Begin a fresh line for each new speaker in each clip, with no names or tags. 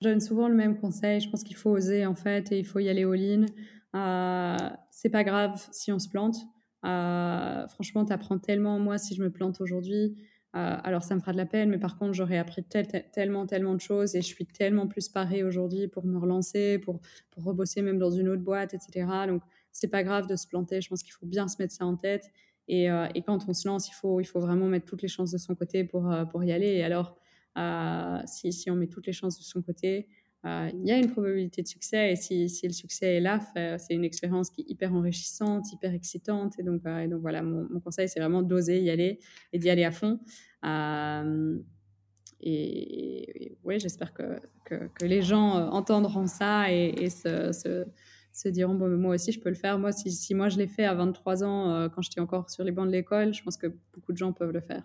Je donne souvent le même conseil. Je pense qu'il faut oser en fait et il faut y aller all-in. Euh, c'est pas grave si on se plante. Euh, franchement, tu apprends tellement. Moi, si je me plante aujourd'hui, euh, alors ça me fera de la peine, mais par contre, j'aurais appris tellement, tellement de choses et je suis tellement plus parée aujourd'hui pour me relancer, pour, pour rebosser même dans une autre boîte, etc. Donc, c'est pas grave de se planter. Je pense qu'il faut bien se mettre ça en tête. Et, et, quand on se lance, il faut, il faut vraiment mettre toutes les chances de son côté pour, pour y aller. Et alors, si, si, on met toutes les chances de son côté, euh, il y a une probabilité de succès. Et si, le succès est là, c'est une expérience qui est hyper enrichissante, hyper excitante. Et donc, euh, voilà, mon, conseil, c'est vraiment d'oser y aller et d'y aller à fond. Euh, et, oui, j'espère que, les gens entendront ça et, se, diront moi aussi, je peux le faire. Moi, si moi, je l'ai fait à 23 ans, quand j'étais encore sur les bancs de l'école, je pense que beaucoup de gens peuvent le faire.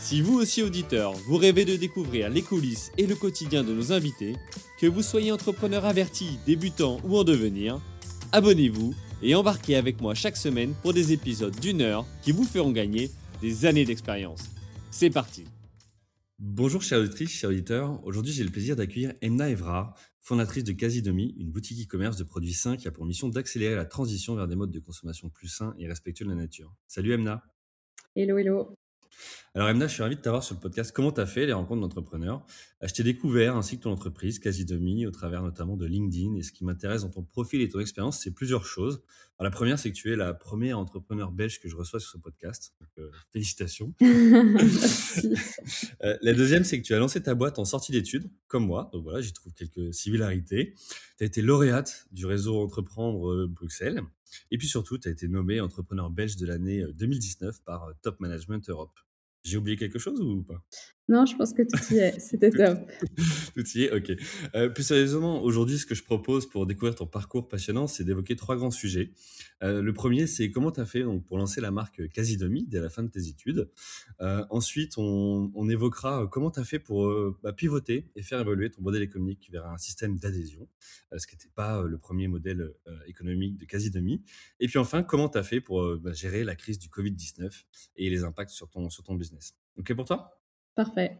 Si vous aussi auditeur, vous rêvez de découvrir les coulisses et le quotidien de nos invités, que vous soyez entrepreneur averti, débutant ou en devenir, abonnez-vous et embarquez avec moi chaque semaine pour des épisodes d'une heure qui vous feront gagner des années d'expérience. C'est parti Bonjour chers auditrices, chers auditeurs. Aujourd'hui j'ai le plaisir d'accueillir Emna Evra, fondatrice de Casidomi, une boutique e-commerce de produits sains qui a pour mission d'accélérer la transition vers des modes de consommation plus sains et respectueux de la nature. Salut Emna
Hello, hello
alors Emna, je suis ravi de t'avoir sur le podcast. Comment tu as fait les rencontres d'entrepreneurs? Euh, Je t'ai découvert ainsi que ton entreprise, quasi demi, au travers notamment de LinkedIn. Et ce qui m'intéresse dans ton profil et ton expérience, c'est plusieurs choses. la première, c'est que tu es la première entrepreneur belge que je reçois sur ce podcast. Donc, euh, félicitations. Euh, la deuxième, c'est que tu as lancé ta boîte en sortie d'études, comme moi. Donc voilà, j'y trouve quelques similarités. Tu as été lauréate du réseau Entreprendre Bruxelles. Et puis surtout, tu as été nommé entrepreneur belge de l'année 2019 par Top Management Europe. J'ai oublié quelque chose ou pas?
Non, je pense que tout y est. C'était top.
tout y est, ok. Euh, plus sérieusement, aujourd'hui, ce que je propose pour découvrir ton parcours passionnant, c'est d'évoquer trois grands sujets. Euh, le premier, c'est comment tu as fait donc, pour lancer la marque Casidomi dès la fin de tes études. Euh, ensuite, on, on, évoquera comment tu as fait pour bah, pivoter et faire évoluer ton modèle économique vers un système d'adhésion, ce qui n'était pas le premier modèle économique de Casidomi. Et puis enfin, comment tu as fait pour bah, gérer la crise du Covid-19 et les impacts sur ton, sur ton business. OK pour toi?
Parfait.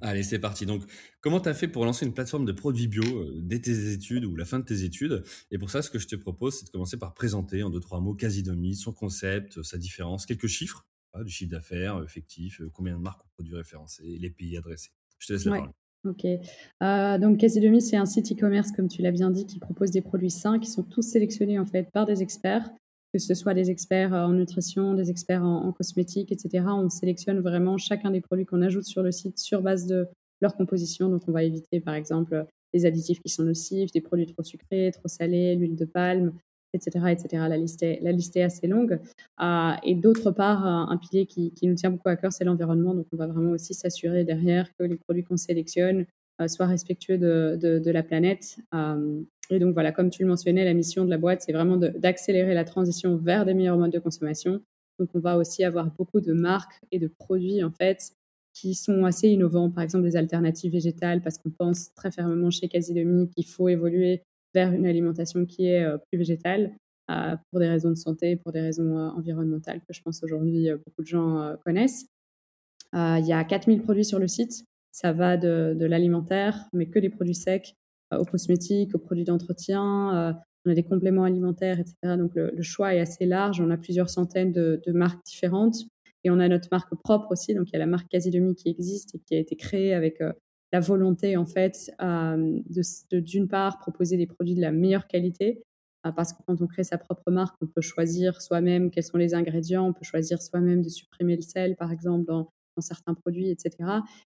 Allez, c'est parti. Donc, comment tu as fait pour lancer une plateforme de produits bio euh, dès tes études ou la fin de tes études? Et pour ça, ce que je te propose, c'est de commencer par présenter en deux, trois mots Casidomi, son concept, sa différence, quelques chiffres, du chiffre d'affaires effectif, euh, combien de marques ont produits référencés, les pays adressés. Je te laisse la parole.
Ok. Euh, donc, Casidomi, c'est un site e-commerce, comme tu l'as bien dit, qui propose des produits sains qui sont tous sélectionnés en fait par des experts que ce soit des experts en nutrition, des experts en, cosmétiques, etc. On sélectionne vraiment chacun des produits qu'on ajoute sur le site sur base de leur composition. Donc, on va éviter, par exemple, les additifs qui sont nocifs, des produits trop sucrés, trop salés, l'huile de palme, etc., etc. La liste est, assez longue. Euh, et d'autre part, un pilier qui, nous tient beaucoup à cœur, c'est l'environnement. Donc, on va vraiment aussi s'assurer derrière que les produits qu'on sélectionne euh, soient respectueux de, la planète. Euh, et donc voilà, comme tu le mentionnais, la mission de la boîte, c'est vraiment d'accélérer la transition vers des meilleurs modes de consommation. Donc on va aussi avoir beaucoup de marques et de produits en fait qui sont assez innovants, par exemple des alternatives végétales, parce qu'on pense très fermement chez Casidomi qu'il faut évoluer vers une alimentation qui est euh, plus végétale euh, pour des raisons de santé, pour des raisons euh, environnementales que je pense aujourd'hui beaucoup de gens connaissent. il y a 4000 produits sur le site. Ça va de, l'alimentaire, mais que des produits secs, aux cosmétiques, aux produits d'entretien. Euh, on a des compléments alimentaires, etc. Donc le, choix est assez large. On a plusieurs centaines de, marques différentes. Et on a notre marque propre aussi. Donc il y a la marque Casidomi qui existe et qui a été créée avec euh, la volonté, en fait, d'une part proposer des produits de la meilleure qualité. Parce que quand on crée sa propre marque, on peut choisir soi-même quels sont les ingrédients, on peut choisir soi-même de supprimer le sel, par exemple, dans, certains produits, etc.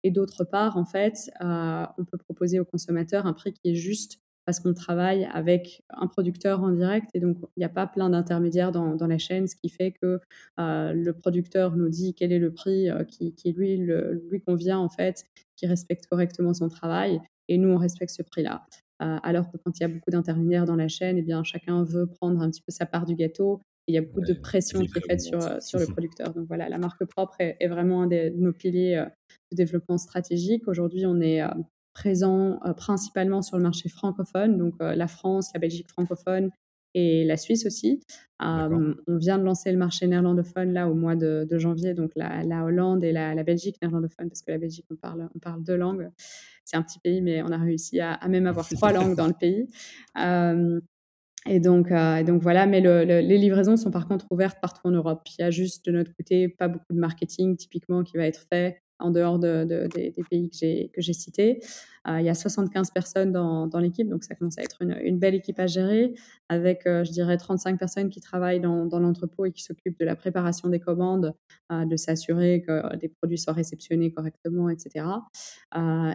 Et d'autre part, en fait, euh, on peut proposer aux consommateurs un prix qui est juste parce qu'on travaille avec un producteur en direct et donc il n'y a pas plein d'intermédiaires dans, la chaîne, ce qui fait que euh, le producteur nous dit quel est le prix euh, qui, lui, convient en fait, qui respecte correctement son travail et nous on respecte ce prix-là. Alors que quand il y a beaucoup d'intermédiaires dans la chaîne, eh bien chacun veut prendre un petit peu sa part du gâteau. Il y a beaucoup de pression qui est faite sur, sur le producteur. Donc voilà, la marque propre est, vraiment un de nos piliers de développement stratégique. Aujourd'hui, on est présent euh, principalement sur le marché francophone, donc euh, la France, la Belgique francophone et la Suisse aussi. Euh, on vient de lancer le marché néerlandophone là au mois de, janvier, donc la, Hollande et la, Belgique néerlandophone, parce que la Belgique, on parle, on parle deux langues. C'est un petit pays, mais on a réussi à, même avoir trois langues dans le pays. Et donc, donc voilà, mais les livraisons sont par contre ouvertes partout en Europe. Il y a juste de notre côté pas beaucoup de marketing typiquement qui va être fait en dehors de, des, pays que j'ai cités. Euh, il y a 75 personnes dans, l'équipe, donc ça commence à être une, belle équipe à gérer, avec, euh, je dirais, 35 personnes qui travaillent dans, l'entrepôt et qui s'occupent de la préparation des commandes, euh, de s'assurer que les produits soient réceptionnés correctement, etc.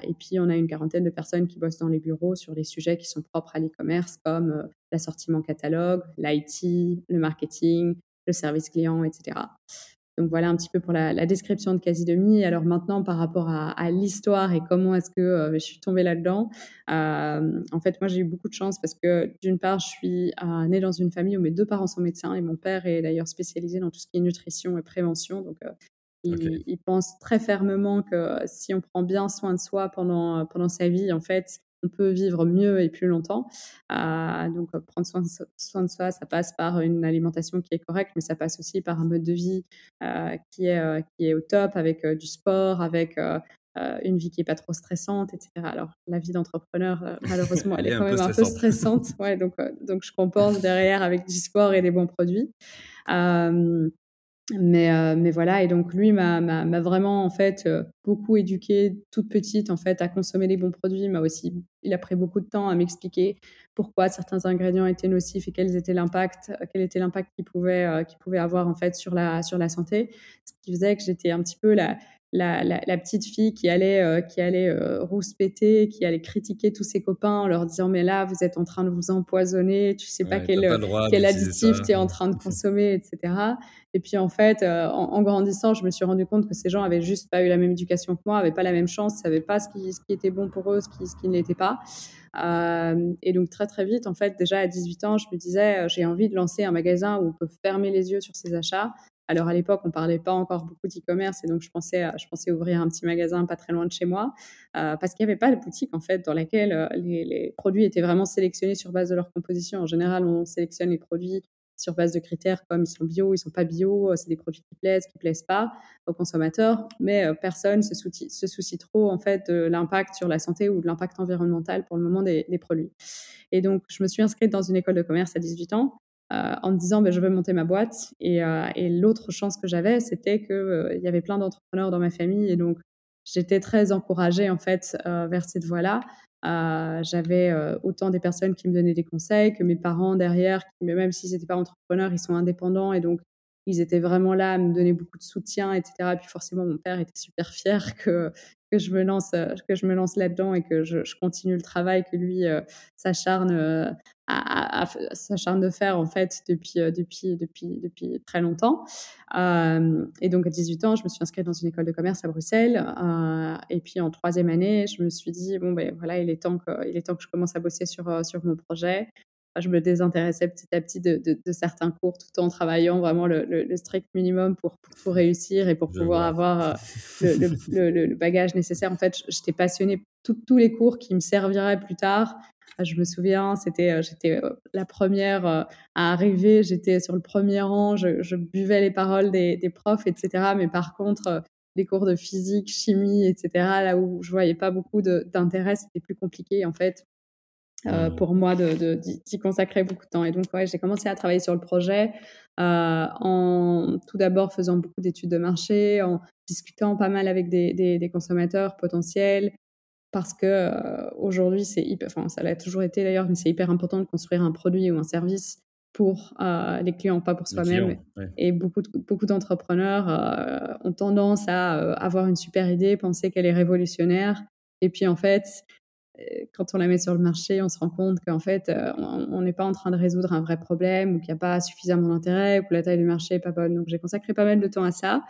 et puis, on a une quarantaine de personnes qui bossent dans les bureaux sur les sujets qui sont propres à l'e-commerce, comme l'assortiment catalogue, l'IT, le marketing, le service client, etc. Donc voilà un petit peu pour la, description de Quasi Demi. Alors maintenant, par rapport à, l'histoire et comment est-ce que euh, je suis tombée là-dedans, euh, en fait, moi j'ai eu beaucoup de chance parce que d'une part, je suis euh, née dans une famille où mes deux parents sont médecins et mon père est d'ailleurs spécialisé dans tout ce qui est nutrition et prévention. Donc il, il, pense très fermement que si on prend bien soin de soi pendant, pendant sa vie, en fait, on peut vivre mieux et plus longtemps. Euh, donc, euh, prendre soin de, soi, ça passe par une alimentation qui est correcte, mais ça passe aussi par un mode de vie euh, qui, est, qui est au top, avec du sport, avec une vie qui n'est pas trop stressante, etc. Alors, la vie d'entrepreneur, malheureusement, elle, est quand même un peu stressante. Ouais, donc, donc, je compense derrière avec du sport et des bons produits. Mais, euh, mais voilà, et donc lui m'a vraiment en fait euh, beaucoup éduqué toute petite en fait à consommer les bons produits. M'a aussi, il a pris beaucoup de temps à m'expliquer pourquoi certains ingrédients étaient nocifs et quel était l'impact, quel était l'impact qu'ils pouvaient, euh, avoir en fait sur la sur la santé. Ce qui faisait que j'étais un petit peu la, la, la, petite fille qui allait, euh, qui allait euh, rouspéter, qui allait critiquer tous ses copains en leur disant mais là vous êtes en train de vous empoisonner, tu sais pas quel, quel additif tu es en train de consommer, etc. Et puis en fait, euh, en, grandissant, je me suis rendu compte que ces gens avaient juste pas eu la même éducation que moi, avaient pas la même chance, savaient pas ce qui, ce qui était bon pour eux, ce qui, ce qui ne l'était pas. Euh, et donc très très vite, en fait, déjà à 18 ans, je me disais j'ai envie de lancer un magasin où on peut fermer les yeux sur ses achats alors à l'époque, on parlait pas encore beaucoup d'e-commerce et donc je pensais, je pensais ouvrir un petit magasin pas très loin de chez moi euh, parce qu'il n'y avait pas de boutique en fait dans laquelle euh, les, produits étaient vraiment sélectionnés sur base de leur composition. En général, on sélectionne les produits sur base de critères comme ils sont bio, ils sont pas bio, euh, c'est des produits qui plaisent, qui plaisent pas aux consommateurs, mais personne se soucie, se soucie trop en fait de l'impact sur la santé ou de l'impact environnemental pour le moment des, des, produits. Et donc je me suis inscrite dans une école de commerce à 18 ans euh, en me disant ben, je veux monter ma boîte. Et, euh, l'autre chance que j'avais, c'était qu'il euh, y avait plein d'entrepreneurs dans ma famille. Et donc, j'étais très encouragée en fait vers cette voie-là. j'avais autant des personnes qui me donnaient des conseils que mes parents derrière, qui, même s'ils n'étaient pas entrepreneurs, ils sont indépendants et donc ils étaient vraiment là à me donner beaucoup de soutien, etc. Et puis forcément, mon père était super fier que, que je me lance, que je me lance là-dedans et que je, continue le travail que lui s'acharne à, s'acharne de faire en fait depuis, depuis, depuis, depuis très longtemps. et donc à 18 ans, je me suis inscrite dans une école de commerce à Bruxelles. et puis en troisième année, je me suis dit bon ben voilà, il est temps que, il est temps que je commence à bosser sur, sur mon projet je me désintéressais petit à petit de, certains cours tout en travaillant vraiment le, strict minimum pour, pour, réussir et pour pouvoir avoir euh, le, bagage nécessaire. En fait, j'étais passionnée tous les cours qui me serviraient plus tard. Je me souviens, c'était, euh, j'étais euh, la première à arriver, j'étais sur le premier rang, je, buvais les paroles des, des, profs, etc. Mais par contre, les cours de physique, chimie, etc., là où je voyais pas beaucoup d'intérêt, c'était plus compliqué en fait euh, pour moi de, d'y consacrer beaucoup de temps. Et donc, ouais, j'ai commencé à travailler sur le projet euh, en tout d'abord faisant beaucoup d'études de marché, en discutant pas mal avec des, des, consommateurs potentiels, parce que euh, aujourd'hui, c'est hyper, enfin, ça l'a toujours été d'ailleurs, mais c'est hyper important de construire un produit ou un service pour les clients, pas pour soi-même. Et beaucoup, beaucoup d'entrepreneurs ont tendance à avoir une super idée, penser qu'elle est révolutionnaire. Et puis en fait, quand on la met sur le marché, on se rend compte qu'en fait, on n'est pas en train de résoudre un vrai problème ou qu'il n'y a pas suffisamment d'intérêt ou que la taille du marché n'est pas bonne. Donc, j'ai consacré pas mal de temps à ça.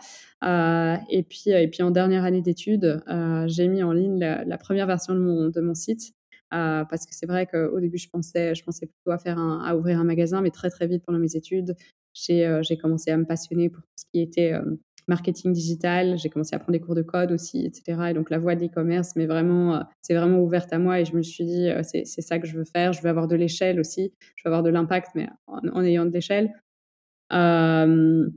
et, puis, et puis, en dernière année d'études, j'ai mis en ligne la, première version de mon, site. parce que c'est vrai qu'au début, je pensais, je pensais plutôt à, faire à ouvrir un magasin, mais très, très vite pendant mes études, j'ai commencé à me passionner pour tout ce qui était marketing digital. J'ai commencé à prendre des cours de code aussi, etc. Et donc la voie de l'e-commerce, mais vraiment, euh, c'est vraiment ouverte à moi. Et je me suis dit, euh, c'est ça que je veux faire. Je veux avoir de l'échelle aussi. Je veux avoir de l'impact, mais en, ayant de l'échelle. Euh,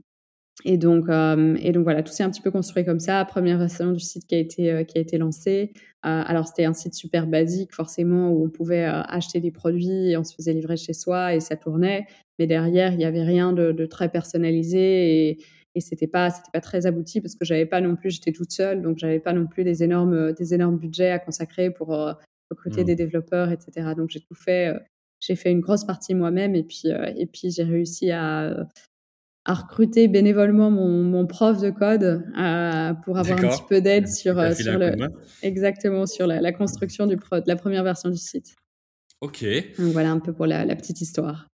et donc, et donc voilà, tout s'est un petit peu construit comme ça. Première version du site qui a été qui a été lancé. alors c'était un site super basique forcément où on pouvait acheter des produits et on se faisait livrer chez soi et ça tournait. Mais derrière il y avait rien de, de très personnalisé et, et c'était pas c'était pas très abouti parce que j'avais pas non plus j'étais toute seule donc j'avais pas non plus des énormes des énormes budgets à consacrer pour euh, recruter mmh. des développeurs etc donc j'ai tout fait euh, j'ai fait une grosse partie moi-même et puis euh, et puis j'ai réussi à à recruter bénévolement mon, mon prof de code pour avoir un petit peu d'aide sur, sur le, exactement sur la, construction du pro, de la première version du site.
Ok.
Donc voilà un peu pour la, la petite histoire.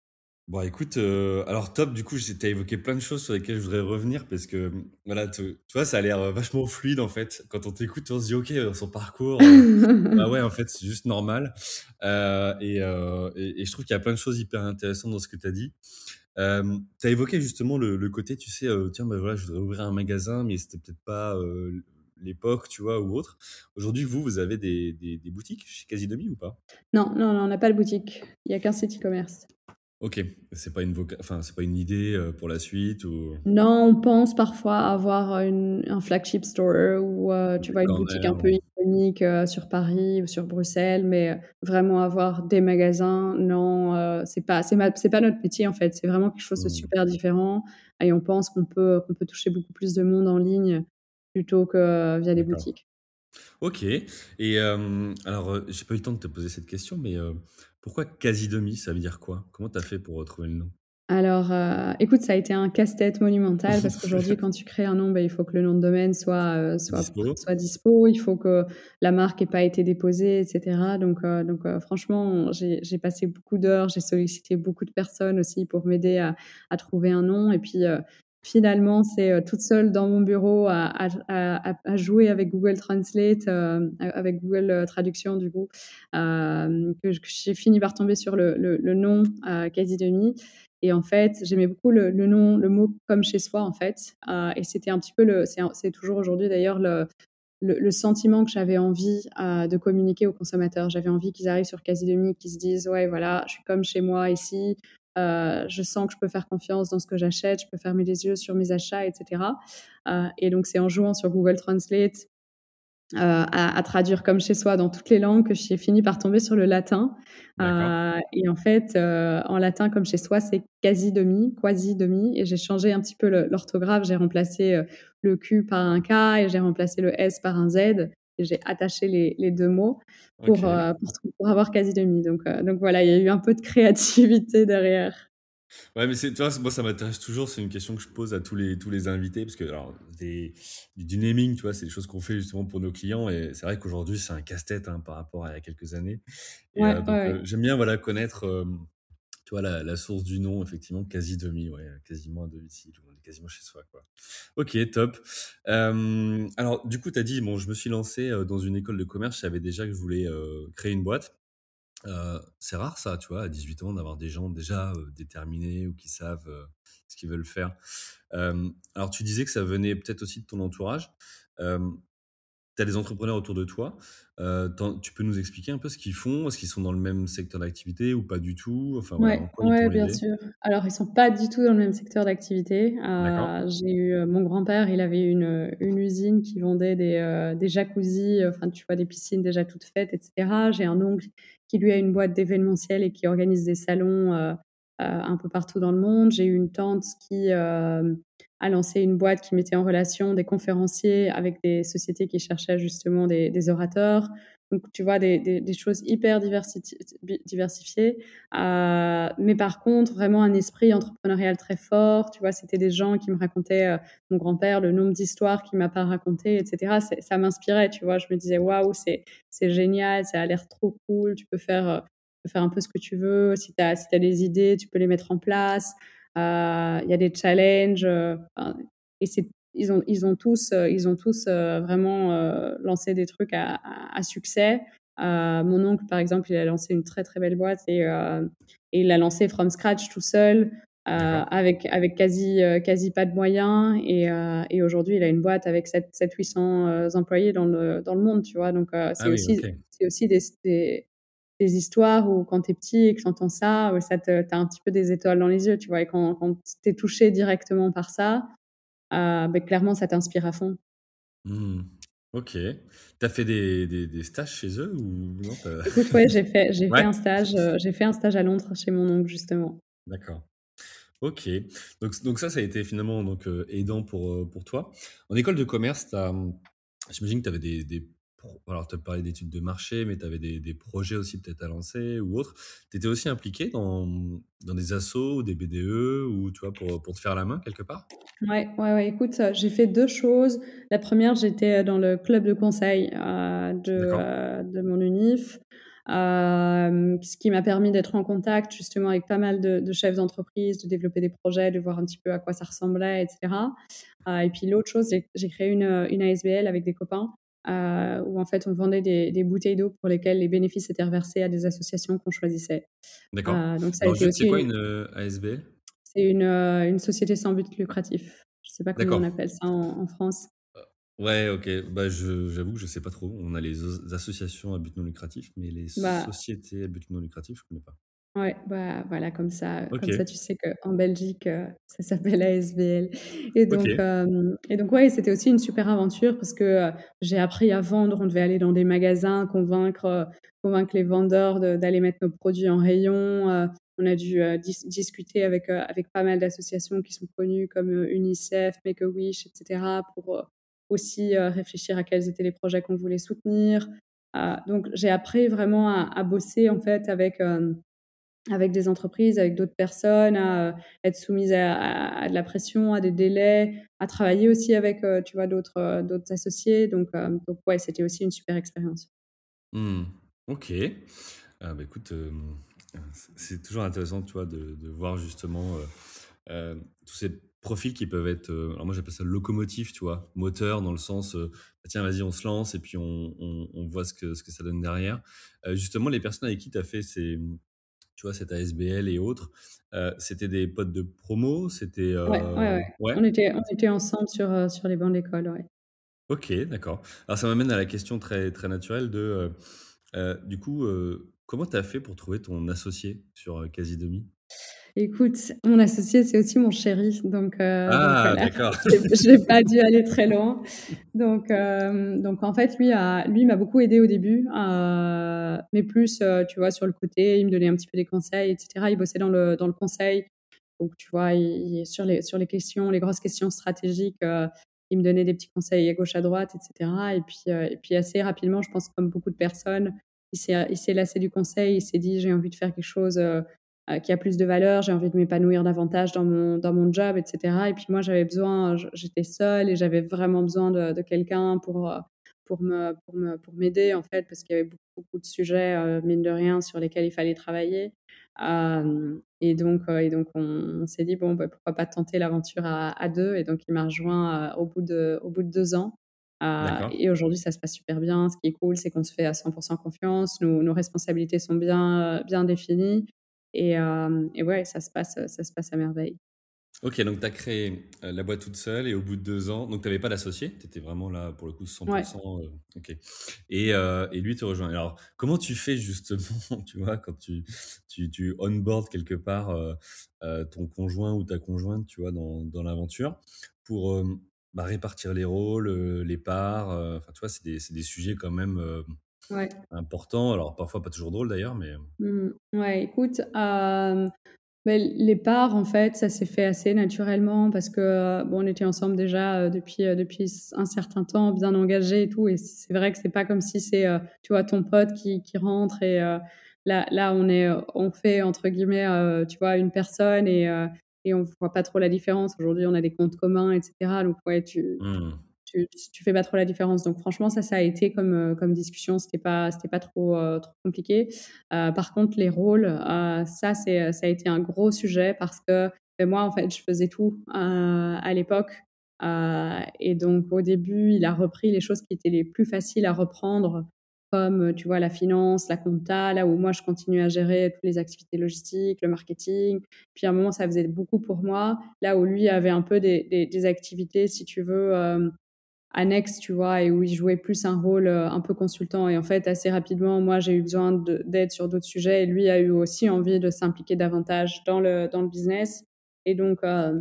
Bon, écoute, euh, alors top, du coup, tu as évoqué plein de choses sur lesquelles je voudrais revenir parce que, voilà, tu, vois, ça a l'air euh, vachement fluide en fait. Quand on t'écoute, on se dit, OK, euh, son parcours, bah ouais, en fait, c'est juste normal. et, et, je trouve qu'il y a plein de choses hyper intéressantes dans ce que tu as dit. tu as évoqué justement le, côté, tu sais, tiens, bah voilà, je voudrais ouvrir un magasin, mais c'était peut-être pas l'époque, tu vois, ou autre. Aujourd'hui, vous, vous avez des, des, des boutiques chez Casidomi ou pas?
Non, non, non, on n'a pas de boutique. Il n'y a qu'un site e-commerce.
Ok, c'est pas une enfin c'est pas une idée euh, pour la suite ou?
Non, on pense parfois avoir un flagship store ou euh, tu vois une boutique un peu iconique euh, sur Paris ou sur Bruxelles, mais vraiment avoir des magasins, non, c'est pas c'est c'est pas notre métier en fait. C'est vraiment quelque chose de mmh. super différent et on pense qu'on peut qu'on peut toucher beaucoup plus de monde en ligne plutôt que via des boutiques.
Ok. Et alors, j'ai pas eu le temps de te poser cette question, mais pourquoi quasi demi Ça veut dire quoi? Comment tu as fait pour retrouver le nom?
Alors, écoute, ça a été un casse-tête monumental parce qu'aujourd'hui, quand tu crées un nom, bah, il faut que le nom de domaine soit, soit, dispo. soit dispo, il faut que la marque n'ait pas été déposée, etc. Donc, donc franchement, j'ai passé beaucoup d'heures, j'ai sollicité beaucoup de personnes aussi pour m'aider à, à, trouver un nom. Et puis, finalement, c'est euh, toute seule dans mon bureau à, jouer avec Google Translate, euh, avec Google euh, Traduction du coup, que, j'ai fini par tomber sur le, nom quasi demi. Et en fait, j'aimais beaucoup le, nom, le mot comme chez soi en fait. et c'était un petit peu le, c'est toujours aujourd'hui d'ailleurs le, le, sentiment que j'avais envie de communiquer aux consommateurs. J'avais envie qu'ils arrivent sur quasi demi, qu'ils se disent ouais voilà, je suis comme chez moi ici. Euh, je sens que je peux faire confiance dans ce que j'achète, je peux fermer les yeux sur mes achats, etc. Euh, et donc, c'est en jouant sur Google Translate euh, à, traduire comme chez soi dans toutes les langues que j'ai fini par tomber sur le latin. et en fait, en latin comme chez soi, c'est quasi demi, quasi demi. Et j'ai changé un petit peu l'orthographe. J'ai remplacé le Q par un K et j'ai remplacé le S par un Z j'ai attaché les, deux mots pour, euh, pour, avoir quasi demi. Donc, euh, donc voilà, il y a eu un peu de créativité derrière.
Ouais, mais c'est, tu vois, moi, ça m'intéresse toujours. C'est une question que je pose à tous les, tous les invités. Parce que, alors, du naming, tu vois, c'est des choses qu'on fait justement pour nos clients. Et c'est vrai qu'aujourd'hui, c'est un casse-tête hein, par rapport à il y a quelques années. Et, euh, donc, j'aime bien, voilà, connaître, tu vois, la, la, source du nom, effectivement, quasi demi, ouais, quasiment un domicile quasiment chez soi. Quoi. Ok, top. Euh, alors, du coup, tu as dit, bon, je me suis lancé euh, dans une école de commerce, je savais déjà que je voulais euh, créer une boîte. c'est rare ça, tu vois, à 18 ans, d'avoir des gens déjà déterminés ou qui savent ce qu'ils veulent faire. alors, tu disais que ça venait peut-être aussi de ton entourage tu as des entrepreneurs autour de toi. Euh, tu peux nous expliquer un peu ce qu'ils font? Est-ce qu'ils sont dans le même secteur d'activité ou pas du tout?
Enfin, Oui, bien sûr. Alors, ils sont pas du tout dans le même secteur d'activité. Euh, j'ai eu euh, mon grand-père, il avait une, une, usine qui vendait des, des jacuzzis, enfin, tu vois, des piscines déjà toutes faites, etc. J'ai un oncle qui, lui, a une boîte d'événementiel et qui organise des salons un peu partout dans le monde. J'ai eu une tante qui a lancé une boîte qui mettait en relation des conférenciers avec des sociétés qui cherchaient justement des, orateurs. donc tu vois des, choses hyper diversifiées. Euh, mais par contre, vraiment un esprit entrepreneurial très fort. Tu vois, c'était des gens qui me racontaient, euh, mon grand-père, le nombre d'histoires qu'il m'a pas racontées, etc. Ça m'inspirait, tu vois. Je me disais, waouh, c'est génial, ça a l'air trop cool. Tu peux faire, euh, faire un peu ce que tu veux. Si tu si as des idées, tu peux les mettre en place. Euh, il y a des challenges. et c'est ils ont, ils ont tous, ils ont tous vraiment lancé des trucs à, à, à succès. Euh, mon oncle, par exemple, il a lancé une très très belle boîte et, euh, et il l'a lancé from scratch tout seul. Euh, avec avec quasi quasi pas de moyens et, et aujourd'hui il a une boîte avec 7 800 employés dans le dans le monde tu vois donc c'est ah aussi c'est aussi des, des, des histoires où quand tu es petit et que tu entends ça, ça te, as un petit peu des étoiles dans les yeux, tu vois. Et quand, quand tu es touché directement par ça, euh, ben, clairement, ça t'inspire à fond.
Mmh. Ok. Tu as fait des, des, stages chez eux ou non
Écoute, ouais, j'ai fait, j'ai fait un stage. Euh, j'ai fait un stage à Londres chez mon oncle justement.
D'accord. Ok. Donc, donc ça, ça a été finalement donc euh, aidant pour euh, pour toi. En école de commerce, j'imagine que tu avais des, des alors, tu as parlé d'études de marché, mais tu avais des, des, projets aussi peut-être à lancer ou autre. Tu étais aussi impliqué dans, dans des assos ou des BDE ou tu vois, pour, pour te faire la main quelque part?
Ouais, ouais, ouais. Écoute, euh, j'ai fait deux choses. La première, j'étais dans le club de conseil euh, de, euh, de mon UNIF. Euh, ce qui m'a permis d'être en contact justement avec pas mal de, de chefs d'entreprise, de développer des projets, de voir un petit peu à quoi ça ressemblait, etc. Euh, et puis l'autre chose, j'ai créé une, une ASBL avec des copains euh, où en fait on vendait des, des bouteilles d'eau pour lesquelles les bénéfices étaient reversés à des associations qu'on choisissait.
D'accord. Euh, donc ça C'est quoi une euh, ASBL
C'est une, euh, une, société sans but lucratif. Je ne sais pas comment on appelle ça en, en France.
Ouais, ok. Bah, j'avoue que je ne sais pas trop. On a les associations à but non lucratif, mais les bah sociétés à but non lucratif, je ne connais pas.
Ouais, bah, voilà, comme ça comme ça, tu sais qu'en Belgique, euh, ça s'appelle ASBL et donc et donc ouais, c'était aussi une super aventure parce que, j'ai appris à vendre. On devait aller dans des magasins, convaincre, convaincre les vendeurs d'aller mettre nos produits en rayon, on a dû, discuter avec, avec pas mal d'associations qui sont connues comme, UNICEF, Make-A-Wish et cetera pour, aussi, réfléchir à quels étaient les projets qu'on voulait soutenir. donc j'ai appris vraiment à à bosser en fait avec, avec des entreprises, avec d'autres personnes, à euh, être soumise à, de la pression, à des délais, à travailler aussi avec, euh, tu vois, d'autres euh, d'autres associés. Donc, donc ouais, c'était aussi une super expérience.
Mmh. Ok. Ah, bah, écoute, c'est toujours intéressant, tu vois, de, voir justement tous ces profils qui peuvent être, alors moi j'appelle ça locomotif, tu vois, moteur dans le sens, bah, tiens, vas-y, on se lance et puis on, on, on, voit ce que, ce que ça donne derrière. justement, les personnes avec qui tu as fait ces, tu vois, cette ASBL et autres, euh, c'était des potes de promo C'était.
Euh, ouais, ouais, On, était, on était ensemble sur, euh, sur les bancs d'école, ouais.
Ok, d'accord. Alors ça m'amène à la question très, très naturelle de, du coup, comment tu as fait pour trouver ton associé sur Casidomi
Écoute, mon associé, c'est aussi mon chéri. Donc,
euh, ah, d'accord.
Je n'ai pas dû aller très loin. Donc, euh, donc en fait, lui, a, lui m'a beaucoup aidé au début, euh, mais plus, tu vois, sur le côté, il me donnait un petit peu des conseils, etc. Il bossait dans le, dans le conseil. Donc, tu vois, il, sur, les, sur les questions, les grosses questions stratégiques, il me donnait des petits conseils à gauche, à droite, etc. Et puis, et puis assez rapidement, je pense, comme beaucoup de personnes, il s'est lassé du conseil, il s'est dit, j'ai envie de faire quelque chose qui a plus de valeur, j'ai envie de m'épanouir davantage dans mon, dans mon job, etc. Et puis moi, j'avais besoin, j'étais seule et j'avais vraiment besoin de, de quelqu'un pour, euh, pour me pour me pour m'aider en fait parce qu'il y avait beaucoup, beaucoup de sujets euh, mine de rien sur lesquels il fallait travailler. Euh, et donc et donc on, on s'est dit bon bah, pourquoi pas tenter l'aventure à, à, deux? Et donc il m'a rejoint au bout de au bout de deux ans. Euh, et aujourd'hui ça se passe super bien. Ce qui est cool c'est qu'on se fait à 100% confiance. Nos, nos responsabilités sont bien bien définies et, et ouais, ça se passe, ça se passe à merveille.
Ok, donc tu as créé la boîte toute seule et au bout de deux ans, donc tu n'avais pas d'associé, tu étais vraiment là pour le coup 100%. Ouais. Euh, ok. Et, euh, et, lui te rejoint. Alors, comment tu fais justement, tu vois, quand tu, tu, tu onboard quelque part euh, ton conjoint ou ta conjointe, tu vois, dans, dans l'aventure pour bah, répartir les rôles, les parts, enfin, tu vois, c'est des, des, sujets quand même
ouais.
importants. Alors, parfois pas toujours drôles d'ailleurs, mais.
Mmh. Ouais, écoute. Mais les parts, en fait, ça s'est fait assez naturellement parce que bon, on était ensemble déjà depuis depuis un certain temps, bien engagés et tout. Et c'est vrai que c'est pas comme si c'est tu vois ton pote qui, qui rentre et là là on est on fait entre guillemets tu vois une personne et et on voit pas trop la différence. Aujourd'hui, on a des comptes communs, etc. Donc ouais, tu mmh tu, tu fais pas trop la différence. Donc franchement, ça, ça a été comme, euh, comme discussion. C'était pas, c'était pas trop, euh, trop compliqué. Euh, par contre, les rôles, ça, c'est, ça a été un gros sujet parce que ben, moi, en fait, je faisais tout à l'époque. et donc, au début, il a repris les choses qui étaient les plus faciles à reprendre comme tu vois la finance, la compta, là où moi je continue à gérer toutes les activités logistiques, le marketing. Puis à un moment ça faisait beaucoup pour moi, là où lui avait un peu des, des, activités, si tu veux, annexe, tu vois, et où il jouait plus un rôle euh, un peu consultant. Et en fait, assez rapidement, moi, j'ai eu besoin d'aide sur d'autres sujets et lui a eu aussi envie de s'impliquer davantage dans le, dans le business. Et donc, euh,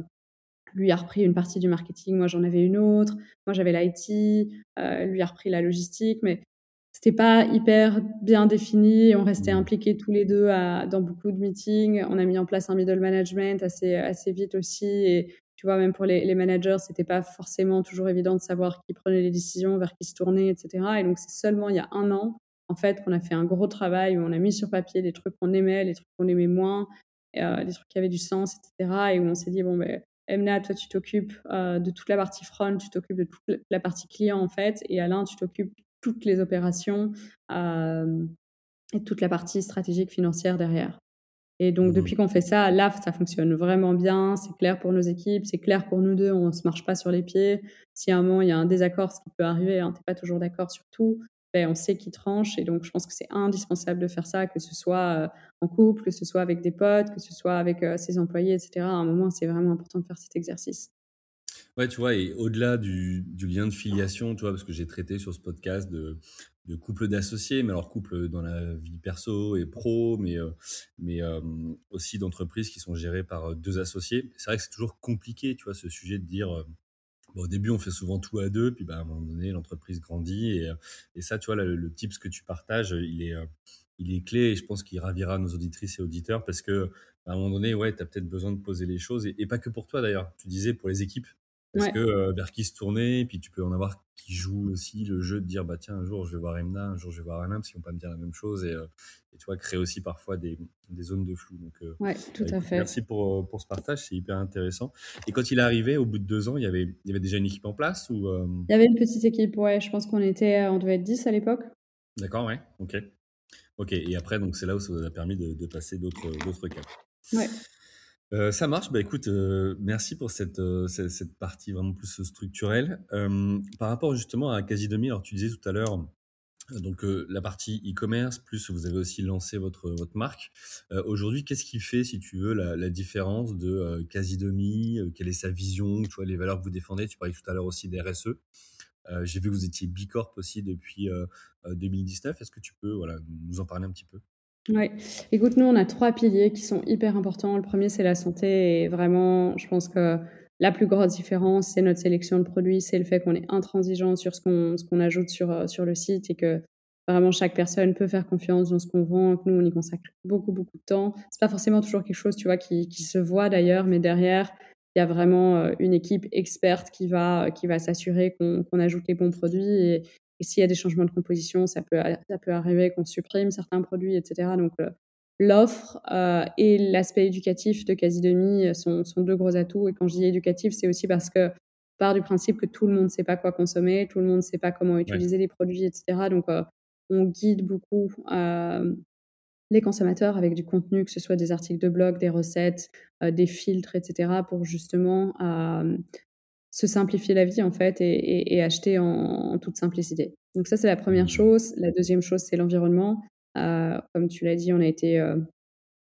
lui a repris une partie du marketing, moi j'en avais une autre, moi j'avais l'IT, euh, lui a repris la logistique, mais c'était pas hyper bien défini. On restait mmh. impliqués tous les deux à, dans beaucoup de meetings. On a mis en place un middle management assez, assez vite aussi. Et tu vois, même pour les, les managers, c'était pas forcément toujours évident de savoir qui prenait les décisions, vers qui se tournait, etc. Et donc, c'est seulement il y a un an, en fait, qu'on a fait un gros travail où on a mis sur papier les trucs qu'on aimait, les trucs qu'on aimait moins, euh, les trucs qui avaient du sens, etc. Et où on s'est dit, bon, ben, Emna, toi, tu t'occupes euh, de toute la partie front, tu t'occupes de toute la partie client, en fait. Et Alain, tu t'occupes toutes les opérations euh, et toute la partie stratégique financière derrière. Et donc, mmh depuis qu'on fait ça, là, ça fonctionne vraiment bien. C'est clair pour nos équipes, c'est clair pour nous deux. On ne se marche pas sur les pieds. Si à un moment il y a un désaccord, ce qui peut arriver, hein, tu n'es pas toujours d'accord sur tout, ben, on sait qui tranche. Et donc, je pense que c'est indispensable de faire ça, que ce soit euh, en couple, que ce soit avec des potes, que ce soit avec euh, ses employés, etc. À un moment, c'est vraiment important de faire cet exercice.
Ouais, tu vois, et au-delà du, du, lien de filiation, tu vois, parce que j'ai traité sur ce podcast de, de couple d'associés, mais alors couple dans la vie perso et pro, mais, euh, mais euh, aussi d'entreprises qui sont gérées par euh, deux associés. C'est vrai que c'est toujours compliqué, tu vois, ce sujet de dire, bon, au début, on fait souvent tout à deux, puis bah, à un moment donné, l'entreprise grandit, et, et, ça, tu vois, le, le ce que tu partages, il est, il est clé, et je pense qu'il ravira nos auditrices et auditeurs, parce que à un moment donné, ouais, tu as peut-être besoin de poser les choses, et pas que pour toi d'ailleurs, tu disais pour les équipes, parce que euh, vers qui se tourner, puis tu peux en avoir qui jouent aussi le jeu de dire bah tiens un jour je vais voir Emna, un jour je vais voir Alain parce qu'ils vont pas me dire la même chose et, euh, et tu vois créer aussi parfois des, des zones de flou. Donc
euh, ouais, tout à fait.
Merci pour, pour ce partage, c'est hyper intéressant. Et quand il est arrivé au bout de deux ans, il y avait il y avait déjà une équipe en place ou
Il y avait une petite équipe, ouais. Je pense qu'on était on devait être 10 à l'époque.
D'accord, ouais. Ok. Ok. Et après donc c'est là où ça vous a permis de, de passer d'autres d'autres cas.
Ouais.
Euh, ça marche. Bah écoute, euh, merci pour cette, euh, cette, partie vraiment plus structurelle. par rapport justement à quasi 2000, alors tu disais tout à l'heure, donc la partie e-commerce, plus vous avez aussi lancé votre, votre marque. Aujourd'hui, qu'est-ce qui fait, si tu veux, la, différence de quasi demi Quelle est sa vision Tu les valeurs que vous défendez? Tu parlais tout à l'heure aussi des RSE. J'ai vu que vous étiez Bicorp aussi depuis 2019. Est-ce que tu peux voilà, nous en parler un petit peu?
Oui, écoute, nous, on a trois piliers qui sont hyper importants. Le premier, c'est la santé. Et vraiment, je pense que la plus grosse différence, c'est notre sélection de produits. C'est le fait qu'on est intransigeant sur ce qu'on qu'on ajoute sur, euh, sur le site et que vraiment chaque personne peut faire confiance dans ce qu'on vend. Que nous, on y consacre beaucoup, beaucoup de temps. C'est pas forcément toujours quelque chose, tu vois, qui, qui se voit d'ailleurs, mais derrière, il y a vraiment euh, une équipe experte qui va, qui va s'assurer qu'on ajoute les bons produits et s'il y a des changements de composition, ça peut, ça peut arriver qu'on supprime certains produits, etc. Donc, euh, l'offre euh, et l'aspect éducatif de Quasi sont, sont deux gros atouts. Et quand je dis éducatif, c'est aussi parce que part du principe que tout le monde ne sait pas quoi consommer, tout le monde ne sait pas comment utiliser les produits, etc. Donc, euh, on guide beaucoup les consommateurs avec du contenu, que ce soit des articles de blog, des recettes, des filtres, etc., pour justement se simplifier la vie en fait et, acheter en, toute simplicité. Donc ça c'est la première mmh. chose. La deuxième chose c'est l'environnement. Euh, comme tu l'as dit, on a été euh,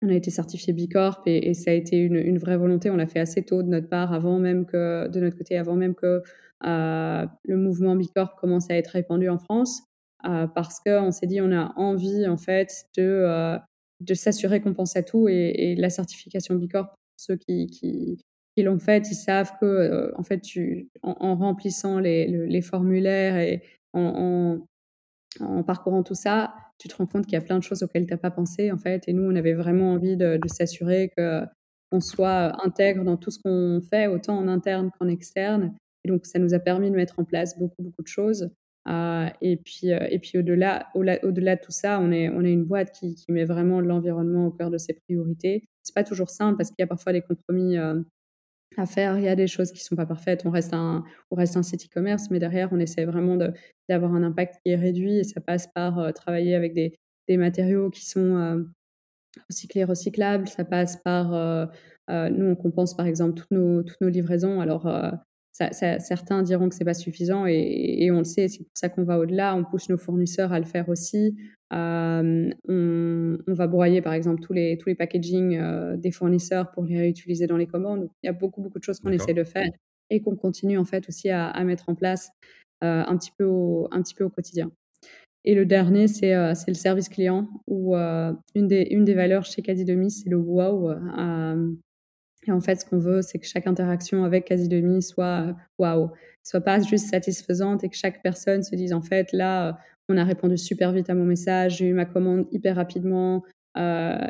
on a été certifié Bicorp et, et ça a été une, vraie volonté. On l'a fait assez tôt de notre part, avant même que de notre côté, avant même que euh, le mouvement Bicorp commence à être répandu en France, parce qu'on s'est dit on a envie en fait de de s'assurer qu'on pense à tout et, la certification Bicorp pour ceux qui, qui qui l'ont fait, ils savent que, euh, en fait, en, remplissant les, formulaires et en, parcourant tout ça, tu te rends compte qu'il y a plein de choses auxquelles tu n'as pas pensé, en fait. Et nous, on avait vraiment envie de, s'assurer que on soit intègre dans tout ce qu'on fait, autant en interne qu'en externe. Et donc, ça nous a permis de mettre en place beaucoup, beaucoup de choses. Euh, et puis, euh, puis au-delà, au-delà de tout ça, on est, on est une boîte qui, met vraiment l'environnement au cœur de ses priorités. C'est pas toujours simple parce qu'il y a parfois des compromis à faire. Il y a des choses qui sont pas parfaites. On reste un, on reste un site e-commerce, mais derrière, on essaie vraiment d'avoir un impact qui est réduit et ça passe par travailler avec des, des matériaux qui sont recyclés, recyclables. Ça passe par, nous, on compense par exemple toutes nos, toutes nos livraisons. Alors, certains diront que c'est pas suffisant et, on le sait, c'est pour ça qu'on va au-delà. On pousse nos fournisseurs à le faire aussi. Euh, on, va broyer par exemple tous les, tous les packaging euh, des fournisseurs pour les réutiliser dans les commandes. Il y a beaucoup, beaucoup de choses qu'on essaie de faire et qu'on continue en fait aussi à, mettre en place euh, un, petit peu au, un petit peu au quotidien. Et le dernier, c'est le service client où une, des, une des valeurs chez Cadidomi, c'est le wow. Et en fait, ce qu'on veut, c'est que chaque interaction avec Quasi Demi soit waouh, soit pas juste satisfaisante et que chaque personne se dise en fait là, euh, on a répondu super vite à mon message, j'ai eu ma commande hyper rapidement, euh,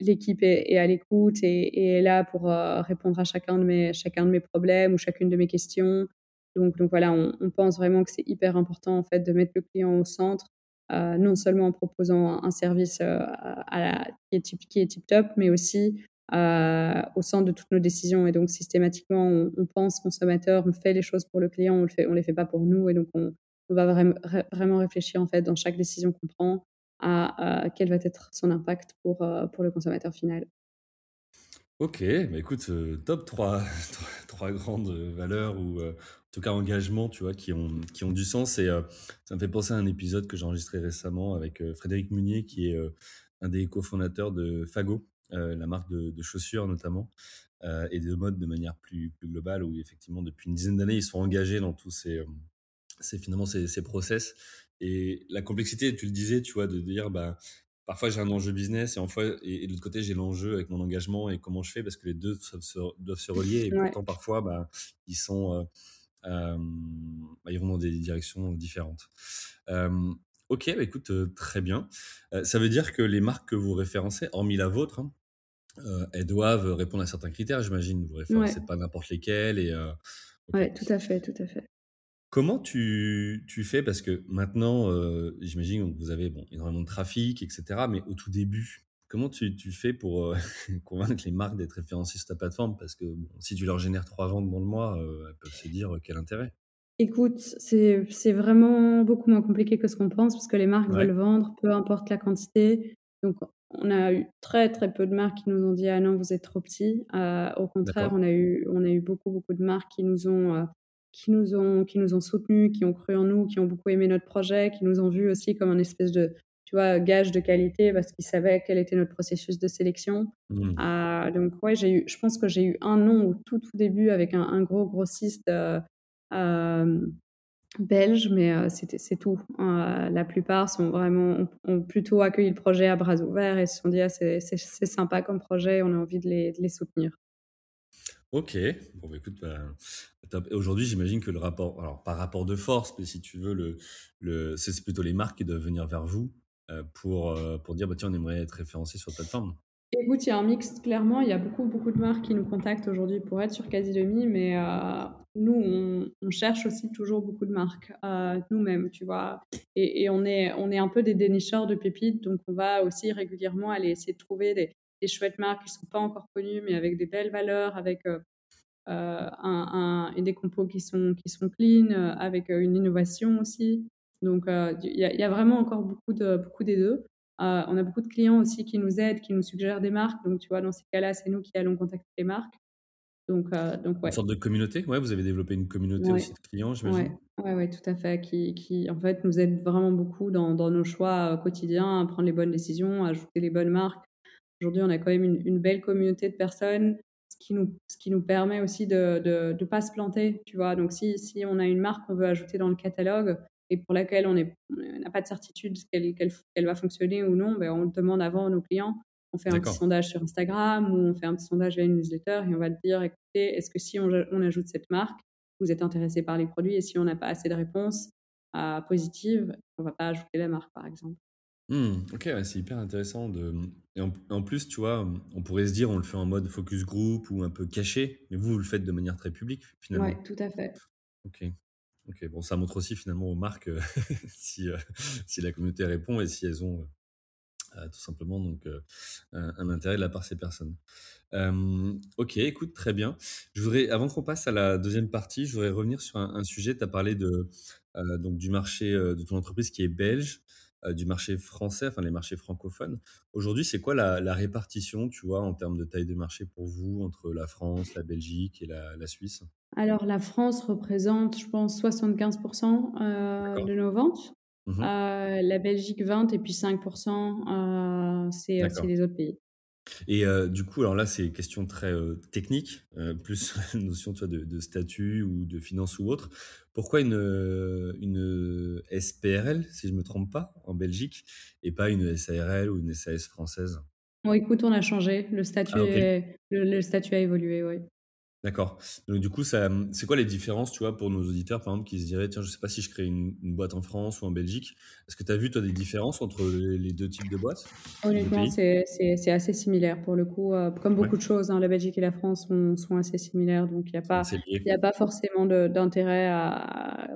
l'équipe est, à l'écoute et, est là pour euh, répondre à chacun de mes chacun de mes problèmes ou chacune de mes questions. Donc, donc voilà, on, pense vraiment que c'est hyper important en fait de mettre le client au centre, non seulement en proposant un, service qui est qui est tip top, mais aussi euh, au centre de toutes nos décisions. Et donc, systématiquement, on, pense consommateur, on fait les choses pour le client, on ne les fait pas pour nous. Et donc, on, va vraiment réfléchir, en fait, dans chaque décision qu'on prend, à, quel va être son impact pour, euh, pour le consommateur final.
Ok, bah écoute, euh, top 3, trois grandes valeurs ou en tout cas engagements, tu vois, qui ont, qui ont du sens. Et ça me fait penser à un épisode que j'ai enregistré récemment avec Frédéric Munier, qui est un des cofondateurs de Fago, euh, la marque de, chaussures notamment, euh, et de mode de manière plus, plus globale, où effectivement depuis une dizaine d'années, ils sont engagés dans tous ces, euh, ces finalement ces, ces, process. Et la complexité, tu le disais, tu vois, de dire, bah, parfois j'ai un enjeu business et, en fois, et, de l'autre côté j'ai l'enjeu avec mon engagement et comment je fais parce que les deux doivent se, doivent se relier et pourtant parfois bah, ils sont bah, ils vont dans des directions différentes. ok, bah, écoute, très bien. ça veut dire que les marques que vous référencez, hormis la vôtre, hein, euh, elles doivent répondre à certains critères, j'imagine. Vous référencez pas n'importe lesquels. Et, euh,
Oui, tout à fait, tout à fait.
Comment tu, tu fais? Parce que maintenant, euh, j'imagine que vous avez bon, énormément de trafic, etc. Mais au tout début, comment tu, tu fais pour convaincre les marques d'être référencées sur ta plateforme? Parce que si tu leur génères trois ventes dans le mois, elles peuvent se dire quel intérêt.
Écoute, c'est vraiment beaucoup moins compliqué que ce qu'on pense parce que les marques veulent vendre, peu importe la quantité. Donc, on a eu très très peu de marques qui nous ont dit ah non vous êtes trop petit. Euh, au contraire, on a eu on a eu beaucoup beaucoup de marques qui nous ont euh, qui nous ont qui nous ont soutenus, qui ont cru en nous, qui ont beaucoup aimé notre projet, qui nous ont vu aussi comme un espèce de tu vois gage de qualité parce qu'ils savaient quel était notre processus de sélection. Mmh. Euh, donc ouais j'ai eu je pense que j'ai eu un nom au tout tout début avec un, un gros grossiste belge, mais euh, c'est tout. Euh, la plupart sont vraiment, ont, plutôt accueilli le projet à bras ouverts et se sont dit ah, c'est sympa comme projet, on a envie de les, soutenir.
Ok, bon bah, écoute, bah, aujourd'hui j'imagine que le rapport, alors pas rapport de force, mais si tu veux, le, le, c'est plutôt les marques qui doivent venir vers vous euh, pour, pour dire bah, tiens on aimerait être référencé sur la plateforme.
Écoute, il y a un mix, clairement. Il y a beaucoup, beaucoup de marques qui nous contactent aujourd'hui pour être sur Quasi-Demi, mais euh, nous, on, cherche aussi toujours beaucoup de marques euh, nous-mêmes, tu vois. Et, on, est, on est un peu des dénicheurs de pépites, donc on va aussi régulièrement aller essayer de trouver des, chouettes marques qui ne sont pas encore connues, mais avec des belles valeurs, avec euh, un, des compos qui sont, qui sont clean, avec une innovation aussi. Donc, il y, a vraiment encore beaucoup, beaucoup des deux. Euh, on a beaucoup de clients aussi qui nous aident, qui nous suggèrent des marques. Donc, tu vois, dans ces cas-là, c'est nous qui allons contacter les marques. Donc, euh, donc ouais.
Une sorte de communauté Ouais, vous avez développé une communauté aussi de clients, j'imagine
ouais. ouais, tout à fait. Qui, qui, en fait, nous aide vraiment beaucoup dans, dans nos choix euh, quotidiens, à prendre les bonnes décisions, à ajouter les bonnes marques. Aujourd'hui, on a quand même une, belle communauté de personnes, ce qui nous, ce qui nous permet aussi de ne pas se planter, tu vois. Donc, si, si on a une marque qu'on veut ajouter dans le catalogue, et pour laquelle on n'a pas de certitude qu'elle va fonctionner ou non, ben on le demande avant à nos clients. On fait un petit sondage sur Instagram ou on fait un petit sondage via une newsletter et on va te dire, écoutez, est-ce que si on, ajoute cette marque, vous êtes intéressé par les produits et si on n'a pas assez de réponses euh, positives, on ne va pas ajouter la marque, par exemple.
Mmh, OK, ouais, c'est hyper intéressant de et en en plus, tu vois, on pourrait se dire, on le fait en mode focus group ou un peu caché, mais vous, vous le faites de manière très publique, finalement?
Ouais, tout à fait.
OK. OK, bon, ça montre aussi finalement aux marques, heu, si, heu, si la communauté répond et si elles ont, heu, tout simplement donc un intérêt de la part de ces personnes. OK, écoute, très bien. Je voudrais avant qu'on passe à la deuxième partie, je voudrais revenir sur un sujet. Tu as parlé de, donc du marché, de ton entreprise qui est belge, du marché français, enfin les marchés francophones. Aujourd'hui, c'est quoi la la répartition, tu vois, en termes de taille de marché pour vous entre la France, la Belgique et la la Suisse?
Alors la France représente, je pense, 75 heu,
D'accord.
de nos ventes.
Mmh
Heu, la Belgique 20 et puis 5 heu, c'est, les autres pays.
Et du coup, alors là, c'est une question très, technique, heu, plus une notion, tu vois, de de statut ou de finance ou autre. Pourquoi une, heu, une, SPRL, si je me trompe pas, en Belgique et pas une SARL ou une SAS française?
Bon écoute, on a changé, le statut
Ah OK.
est le le statut a évolué, oui.
D'accord. Donc du coup, ça, c'est quoi les différences, tu vois, pour nos auditeurs, par exemple, qui se diraient: «Tiens, je sais pas si je crée une une boîte en France ou en Belgique». Est-ce que tu as vu, toi, des différences entre les les 2 types de boîtes, 2
Honnêtement, c'est c'est c'est assez similaire pour le coup, heu, comme
Ouais,
beaucoup de choses, hein, la Belgique et la France sont sont assez similaires, donc il y a pas y a forcément de d'intérêt à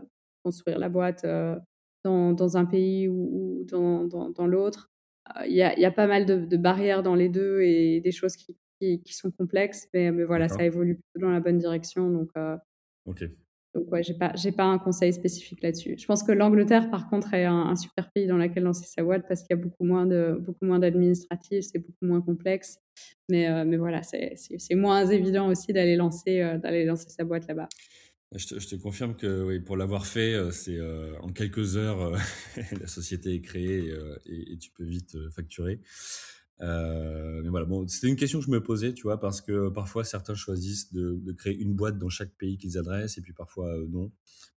construire la boîte, heu, dans dans un pays ou ou dans dans dans l'autre. Heu, il y a il y a pas mal de de barrières dans les 2 et des choses qui qui qui sont complexes, mais mais voilà, ça évolue plutôt dans la bonne direction, donc heu
OK.
donc ouais, j'ai pas j'ai pas un conseil spécifique là-dessus. Je pense que l'Angleterre, par contre, est un un super pays dans lequel lancer sa boîte parce qu'il y a beaucoup moins de beaucoup moins d'administratifs, c'est beaucoup moins complexe. Mais heu, mais voilà, c'est moins évident aussi d'aller lancer, heu, d'aller lancer sa boîte là-bas.
Je te je te confirme que oui, pour l'avoir fait, heu, c'est, en quelques heures, heu, la société est créée et heu et et tu peux vite, facturer. Heu, mais voilà, bon, c'était une question que je me posais, tu vois? Parce que parfois certains choisissent de de créer une boîte dans chaque pays qu'ils adressent et puis parfois, heu, non.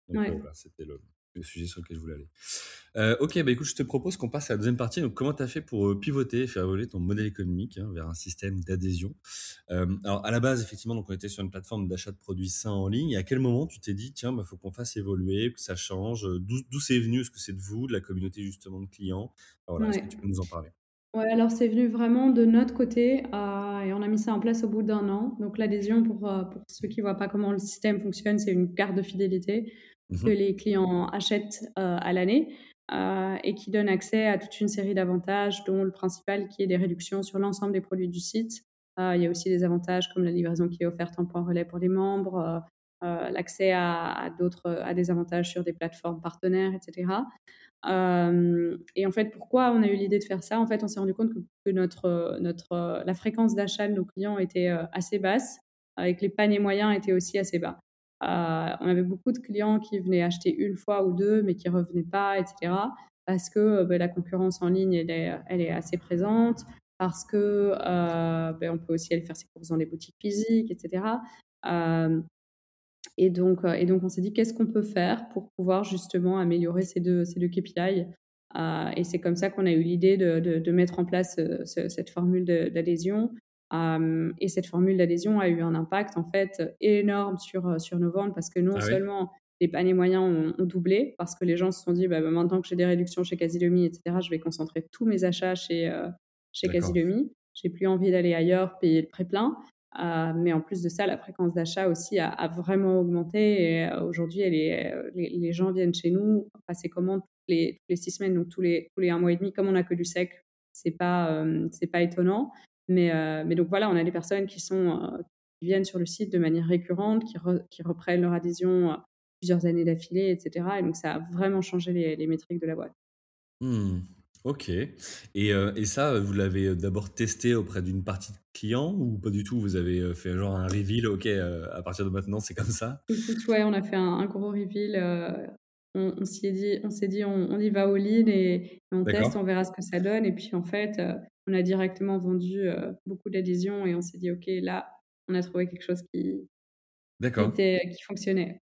Donc
Ouais.
voilà, c'était le le sujet sur lequel je voulais aller. OK, bah, écoute, je te propose qu'on passe à la deuxième partie. Donc comment tu as fait pour, pivoter et faire évoluer ton modèle économique, hein, vers un système d'adhésion? Alors à la base, effectivement, donc on était sur une plateforme d'achat de produits sains en ligne et à quel moment tu t'es dit: «Tiens, bah, faut qu'on fasse évoluer, que ça change», d'où c'est venu? Est-ce que c'est de vous, de la communauté justement de clients? Voilà, est-ce que tu peux nous en parler?
Ouais, alors c'est venu vraiment de notre côté, heu et on a mis ça en place au bout d'un an. Donc l'adhésion pour, heu, pour ceux qui ne voient pas comment le système fonctionne, c'est une carte de fidélité que
Mmh
les clients achètent, heu, à l'année, heu et qui donne accès à toute une série d'avantages, dont le principal qui est des réductions sur l'ensemble des produits du site. Heu, il y a aussi des avantages comme la livraison qui est offerte en point relais pour les membres, heu heu, l'accès à à d'autres, à des avantages sur des plateformes partenaires et cetera. Et en fait, pourquoi on a eu l'idée de faire ça? En fait, on s'est rendu compte que notre, heu, notre, heu, la fréquence d'achat de nos clients était, heu, assez basse, que les paniers moyens étaient aussi assez bas. On avait beaucoup de clients qui venaient acheter une fois ou 2, mais qui revenaient pas et cetera. Parce que, beh, la concurrence en ligne, elle est, assez présente, parce que, on peut aussi aller faire ses courses dans les boutiques physiques et cetera. Et donc, heu et donc on s'est dit: «Qu'est-ce qu'on peut faire pour pouvoir justement améliorer ces 2 ces 2 KPI?» heu et c'est comme ça qu'on a eu l'idée de de de mettre en place, ce cette formule d'adhésion. Et cette formule d'adhésion a eu un impact en fait, énorme sur, sur nos ventes parce que non
Ah oui?
seulement les paniers moyens ont ont doublé parce que les gens se sont dit: «Bah, bah, maintenant que j'ai des réductions chez Casilomi et cetera, je vais concentrer tous mes achats chez, heu, chez. Casilomi. J'ai plus envie d'aller ailleurs payer le pré-plein». Heu, mais en plus de ça, la fréquence d'achat aussi a vraiment augmenté et heu, aujourd'hui, heu, les gens viennent chez nous passer commande toutes les 6 semaines, donc tous les 1 mois et demi. Comme on a que du sec, c'est pas, pas étonnant. Mais donc voilà, on a des personnes qui sont, qui viennent sur le site de manière récurrente, qui re qui reprennent leur adhésion, plusieurs années d'affilée et cetera et donc ça a vraiment changé les les métriques de la boîte.
Mmh. OK et heu et ça, vous l'avez, heu, d'abord testé auprès d'une partie de clients ou pas du tout? Vous avez, heu, fait genre un reveal: «OK, à partir de maintenant, c'est comme ça»?
Écoute, ouais, on a fait un un gros reveal, on on s'y est dit on s'est dit: «On on y va all-in et on teste, on verra ce que ça donne» et puis en fait, on a directement vendu, beaucoup d'adhésions et on s'est dit: «OK, là, on a trouvé quelque chose qui qui
d'accord.
était qui fonctionnait».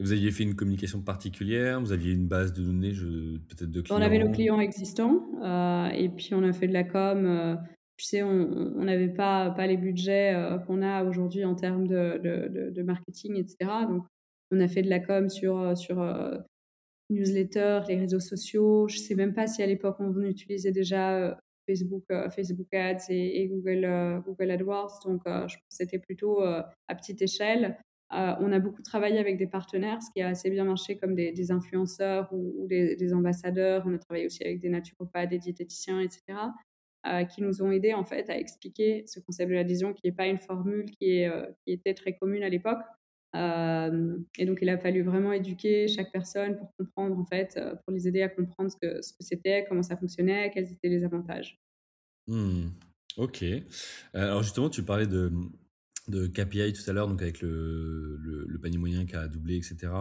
Vous aviez fait une communication particulière? Vous aviez une base de données, je peut-être de
On avait nos
clients?
clients existants, heu et puis on a fait de la com, heu, tu sais, on n'avait pas pas les budgets, heu, qu'on a aujourd'hui en termes de de de de marketing et cetera donc on a fait de la com sur, heu, sur, heu newsletters, les réseaux sociaux. Je sais même pas si à l'époque on utilisait déjà Facebook, Facebook Ads et, Google, Google AdWords. Donc, c'était plutôt à petite échelle. On a beaucoup travaillé avec des partenaires, ce qui a assez bien marché comme des, influenceurs ou, des, ambassadeurs. On a travaillé aussi avec des naturopathes, des diététiciens, etc. qui nous ont aidés en fait à expliquer ce concept de l'adhésion, qui n'est pas une formule qui, est, qui était très commune à l'époque, euh, et donc, il a fallu vraiment éduquer chaque personne pour comprendre, en fait, euh, pour les aider à comprendre ce que, c'était, comment ça fonctionnait, quels étaient les avantages.
Hmm. ok. Euh, alors, justement, tu parlais de, de KPI tout à l'heure, donc avec le, le, panier moyen qui a doublé, etc.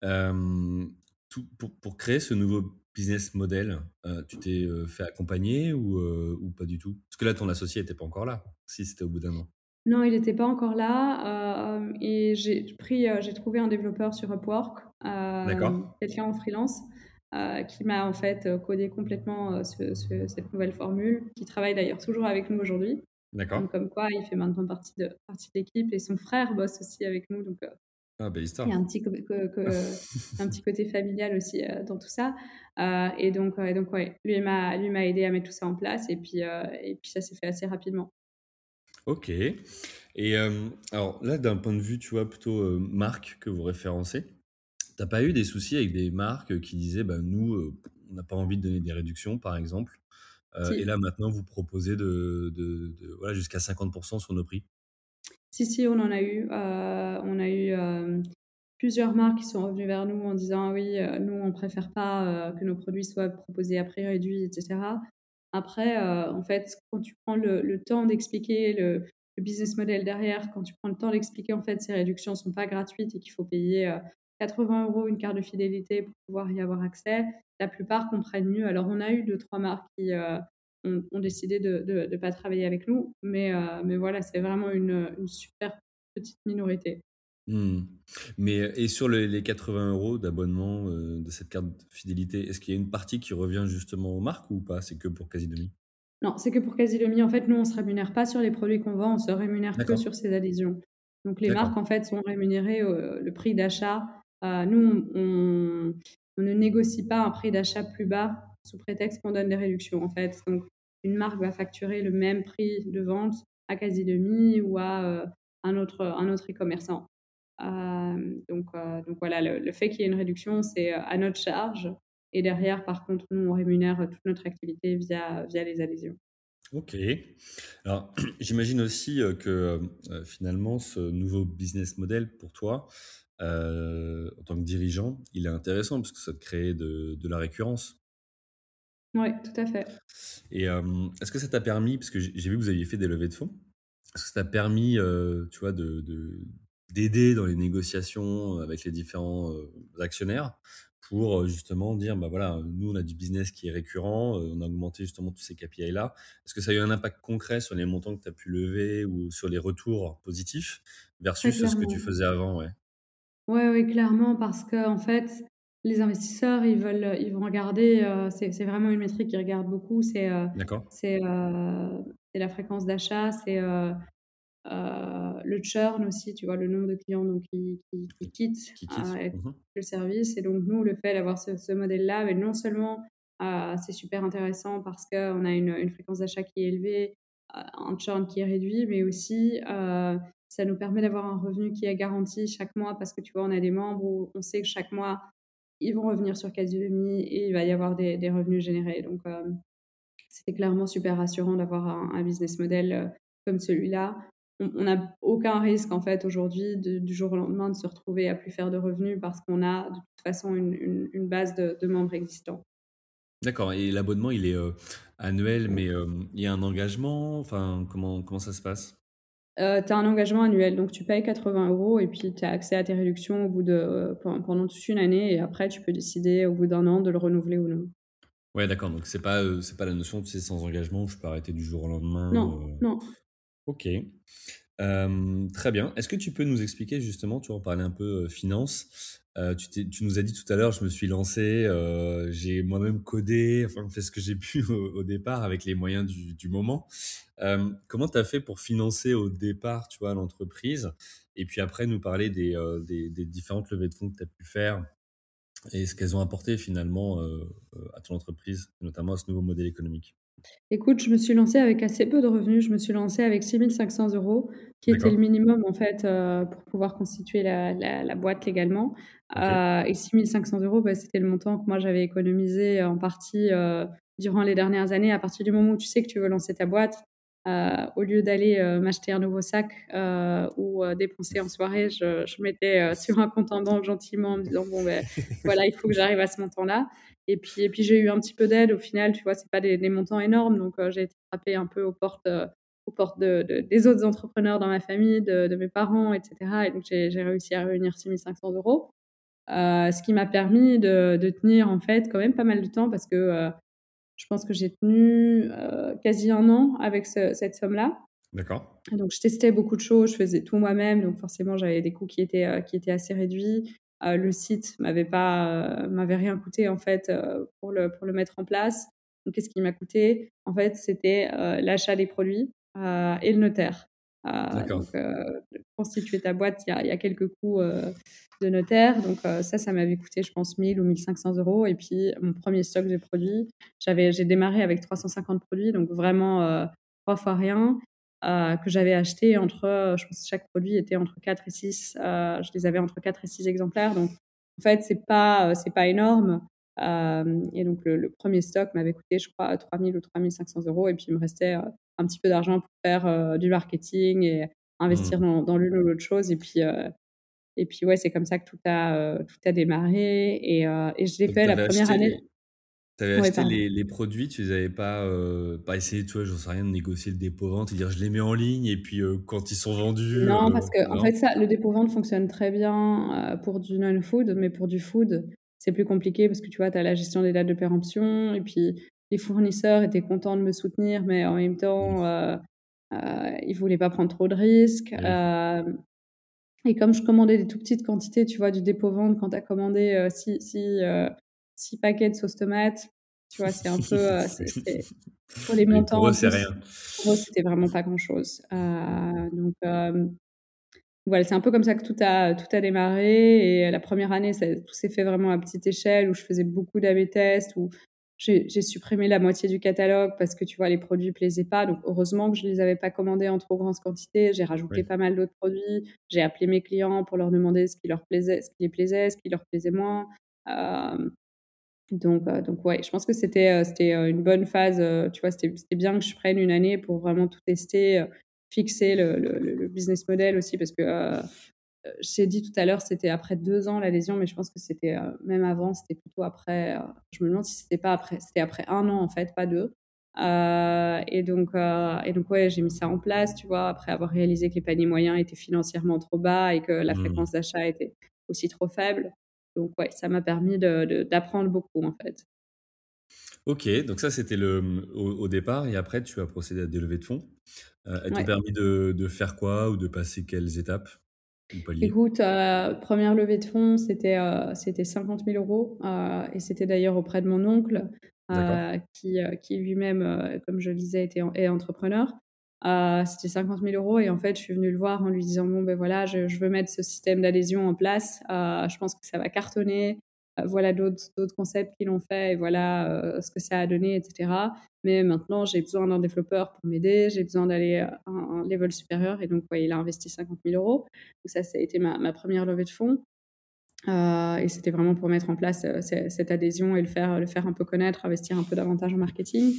tout, pour, pour, créer ce nouveau business model, tu t'es fait accompagner ou, ou pas du tout? Parce que là, ton associé n'était pas encore là, si c'était au bout d'un an.
Non, il n'était pas encore là. Euh, et j'ai pris, euh, j'ai trouvé un développeur sur Upwork, euh, quelqu'un en freelance, qui m'a en fait codé complètement cette nouvelle formule, qui travaille d'ailleurs toujours avec nous aujourd'hui. D'accord. comme quoi, il fait maintenant partie de, partie de l'équipe et son frère bosse aussi avec nous. Donc,
ah, belle histoire.
Il y a un petit, un petit côté familial aussi dans tout ça. et donc, donc ouais, lui m'a aidé à mettre tout ça en place et puis, et puis ça s'est fait assez rapidement.
Ok. Et euh, alors là, d'un point de vue, tu vois, plutôt euh, marque que vous référencez, t'as pas eu des soucis avec des marques qui disaient, bah, nous, euh, on n'a pas envie de donner des réductions, par exemple, et là maintenant vous proposez de, de, voilà, jusqu'à 50% sur nos prix
Si, si, on en a eu. on a eu plusieurs marques qui sont revenues vers nous en disant, ah oui, nous, on préfère pas que nos produits soient proposés à prix réduit, etc. Après, euh, en fait, quand tu prends le, temps d'expliquer le, business model derrière, quand tu prends le temps d'expliquer en fait ces réductions ne sont pas gratuites et qu'il faut payer 80 euh, euros une carte de fidélité pour pouvoir y avoir accès, la plupart comprennent mieux. Alors, on a eu deux, trois marques qui euh, ont, décidé de ne pas travailler avec nous, mais, mais voilà, c'est vraiment une, une super petite minorité.
Mmh. Mais et sur les 80 euros d'abonnement euh, de cette carte fidélité, est-ce qu'il y a une partie qui revient justement aux marques ou pas? C'est que pour Casidomi
Non, c'est que pour Casidomi. En fait, nous, on ne se rémunère pas sur les produits qu'on vend, on se rémunère que sur ces adhésions. Donc les marques, en fait, sont rémunérées le prix d'achat. Euh, nous, on, ne négocie pas un prix d'achat plus bas sous prétexte qu'on donne des réductions, en fait. Une marque va facturer le même prix de vente à Casidomi ou à euh, un autre un autre e-commerçant. Euh, donc, donc voilà, le, fait qu'il y ait une réduction, c'est à notre charge. Et derrière, par contre, nous, on rémunère toute notre activité via, via les adhésions.
Ok. Alors, j'imagine aussi que finalement, ce nouveau business model pour toi, en tant que dirigeant, il est intéressant parce que ça te crée de, de la récurrence.
Oui, tout à fait.
Et est-ce que ça t'a permis, parce que j'ai vu que vous aviez fait des levées de fonds, est-ce que ça t'a permis, tu vois, de, d'aider dans les négociations avec les différents euh, actionnaires pour euh, justement dire bah voilà nous on a du business qui est récurrent euh, on a augmenté justement tous ces KPI là. Est-ce que ça a eu un impact concret sur les montants que tu as pu lever ou sur les retours positifs versus ce que tu faisais avant ouais?
Ouais oui clairement parce que en fait les investisseurs ils veulent ils vont regarder c'est vraiment une métrique qu'ils regardent beaucoup c'est c'est c'est la fréquence d'achat c'est euh, le churn aussi, tu vois, le nombre de clients donc, qui, qui, quittent, euh, mmh le service. Et donc, nous, le fait d'avoir ce, modèle-là, mais non seulement euh, c'est super intéressant parce qu'on a une, une fréquence d'achat qui est élevée, un churn qui est réduit, mais aussi ça nous permet d'avoir un revenu qui est garanti chaque mois parce que tu vois, on a des membres où on sait que chaque mois, ils vont revenir sur Casudemy et il va y avoir des, des revenus générés. Donc, c'était clairement super rassurant d'avoir un, un, business model comme celui-là on n'a aucun risque en fait aujourd'hui du jour au lendemain de se retrouver à plus faire de revenus parce qu'on a de toute façon une, base de, membres existants.
D'accord. Et l'abonnement, il est euh, annuel, mais euh, il y a un engagement? Enfin, comment comment ça se passe?
Euh, Tu as un engagement annuel, donc tu payes 80 euros et puis tu as accès à tes réductions au bout de pendant toute une année et après tu peux décider au bout d'un an de le renouveler ou non.
Ouais, d'accord. Donc c'est pas c'est pas la notion tu sais sans engagement où je peux arrêter du jour au lendemain.
Non, non.
Ok. très bien. Est-ce que tu peux nous expliquer justement, tu en parlais un peu finance, tu, nous as dit tout à l'heure, je me suis lancé, j'ai moi-même codé, enfin fait ce que j'ai pu au, départ avec les moyens du, moment. comment tu as fait pour financer au départ, tu vois, l'entreprise Et puis après, nous parler des, des, des, différentes levées de fonds que tu as pu faire et ce qu'elles ont apporté finalement à ton entreprise, notamment à ce nouveau modèle économique?
Écoute, je me suis lancée avec assez peu de revenus. Je me suis lancée avec 6 500 euros, qui était le
D'accord.
minimum en fait euh, pour pouvoir constituer la, la- la boîte légalement.
Ok.
Euh, et 6 500 euros, bah, c'était le montant que moi j'avais économisé en partie euh, durant les dernières années. À partir du moment où tu sais que tu veux lancer ta boîte, au lieu d'aller euh, m'acheter un nouveau sac euh, ou euh, dépenser en soirée, je, je mettais euh, sur un compte en banque gentiment en me disant bon ben voilà, il faut que j'arrive à ce montant-là. Et puis, et puis j'ai eu un petit peu d'aide au final, tu vois, c'est pas des, des montants énormes, donc euh, j'ai été frappée un peu aux portes, euh, aux portes de, de- des autres entrepreneurs dans ma famille, de, de mes parents, etc. Et donc j'ai réussi à réunir 6500 euros, euh, ce qui m'a permis de, tenir en fait quand même pas mal de temps parce que euh, je pense que j'ai tenu euh, quasi un an avec ce- cette somme-là.
D'accord.
Donc, je testais beaucoup de choses, je faisais tout moi-même, donc forcément, j'avais des coûts qui étaient, euh, qui étaient assez réduits. Euh, le site m'avait pas, m'avait rien coûté en fait pour le pour le mettre en place. Donc, qu'est-ce qui m'a coûté? En fait, c'était l'achat des produits et le notaire.
D'accord.
donc, euh, constituer ta boîte, il y a, y a, quelques coûts euh, de notaire. Donc, euh, ça, ça m'avait coûté, je pense, 1000 ou 1500 euros. Et puis, mon premier stock de produits, j'avais, j'ai démarré avec 350 produits, donc vraiment trois fois rien. Euh, que j'avais acheté entre, je pense que chaque produit était entre 4 et 6, euh, je les avais entre 4 et 6 exemplaires, donc en fait, c'est pas, c'est pas énorme. Euh, et donc, le, le, premier stock m'avait coûté, je crois, 3000 ou 3500 euros, et puis il me restait un petit peu d'argent pour faire euh, du marketing et investir mmh. dans, dans l'une ou l'autre chose. Et puis, euh, et puis, ouais, c'est comme ça que tout a, tout a démarré. Et, et je l'ai fait la première année.
Les... Tu avais ouais, acheté les, les, produits, tu les avais pas, euh, pas essayé, tu vois, j'en sais rien, de négocier le dépôt-vente, dire je les mets en ligne et puis euh, quand ils sont vendus.
Non,
euh,
parce que
non
en fait, ça, le dépôt-vente fonctionne très bien euh, pour du non-food, mais pour du food, c'est plus compliqué parce que tu vois, tu as la gestion des dates de péremption et puis les fournisseurs étaient contents de me soutenir, mais en même temps, mmh. ils voulaient pas prendre trop de risques. Oui. et comme je commandais des tout petites quantités, tu vois, du dépôt-vente, quand tu as commandé si, si six paquets de sauce tomate. Tu vois, c'est un peu. Euh, pour les montants.
pour eux, c'est rien.
Pour eux, c'était vraiment pas grand-chose. Euh, donc, euh, voilà, c'est un peu comme ça que tout a, tout a démarré. Et la première année, ça, tout s'est fait vraiment à petite échelle, où je faisais beaucoup d'AB tests, où j'ai supprimé la moitié du catalogue parce que, tu vois, les produits plaisaient pas. Donc, heureusement que je les avais pas commandés en trop grande quantité. J'ai rajouté oui. pas mal d'autres produits. J'ai appelé mes clients pour leur demander ce qui leur plaisait, ce qui les plaisait, ce qui leur plaisait moins. Euh, donc, euh, donc ouais, je pense que c'était euh, c'était une bonne phase. Tu vois, c'était bien que je prenne une année pour vraiment tout tester, fixer le, le, le, business model aussi, parce que j'ai dit tout à l'heure, c'était après deux ans l'adhésion, mais je pense que c'était même avant, c'était plutôt après. je me demande si c'était pas après, c'était après un an en fait, pas deux. et donc, et donc ouais, j'ai mis ça en place, tu vois, après avoir réalisé que les paniers moyens étaient financièrement trop bas et que la mmh. fréquence d'achat était aussi trop faible. Donc, ouais, ça m'a permis d'apprendre beaucoup, en fait.
Ok, donc ça, c'était le au, au, départ. Et après, tu as procédé à des levées de fonds. Euh, elles t'ont
Ouais.
permis de, de faire quoi ou de passer quelles étapes?
Écoute, euh, première levée de fonds, c'était euh, c'était 50 000 euros. euh, et c'était d'ailleurs auprès de mon oncle, euh, qui, euh, qui lui-même, euh, comme je le disais, était en- est entrepreneur. Euh, c'était 50 000 euros. Et en fait, je suis venue le voir en lui disant, bon, ben voilà, je, je veux mettre ce système d'adhésion en place. Euh, je pense que ça va cartonner. Euh, voilà d'autres concepts qui l'ont fait et voilà euh, ce que ça a donné, etc. Mais maintenant, j'ai besoin d'un développeur pour m'aider. J'ai besoin d'aller à un, level supérieur. Et donc, ouais, il a investi 50 000 euros. Donc ça, ça a été ma, première levée de fonds. Euh, et c'était vraiment pour mettre en place euh, cette adhésion et le faire, le faire un peu connaître, investir un peu davantage en marketing.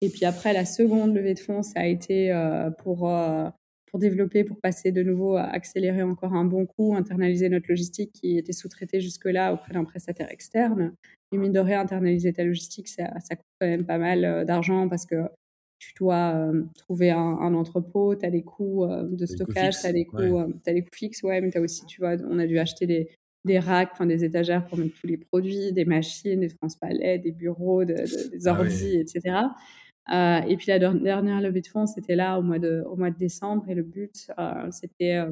Et puis après, la seconde levée de fonds, ça a été euh, pour, euh, pour développer, pour passer de nouveau à accélérer encore un bon coup, internaliser notre logistique qui était sous-traitée jusque-là auprès d'un prestataire externe. Et mine de rien, internaliser ta logistique, ça, ça coûte quand même pas mal euh, d'argent parce que tu dois euh, trouver un, un entrepôt, tu as des coûts euh, de stockage, tu as des coûts,
ouais.
euh, des coûts fixes, ouais, mais tu as aussi, tu vois, on a dû acheter des, des racks, enfin des étagères pour mettre tous les produits, des machines, des transpalets, des bureaux, de, de- des
Ah
ordis,
oui.
etc. Euh, et puis la der- dernière levée de fonds, c'était là au mois de, au mois de décembre. Et le but, euh, c'était euh,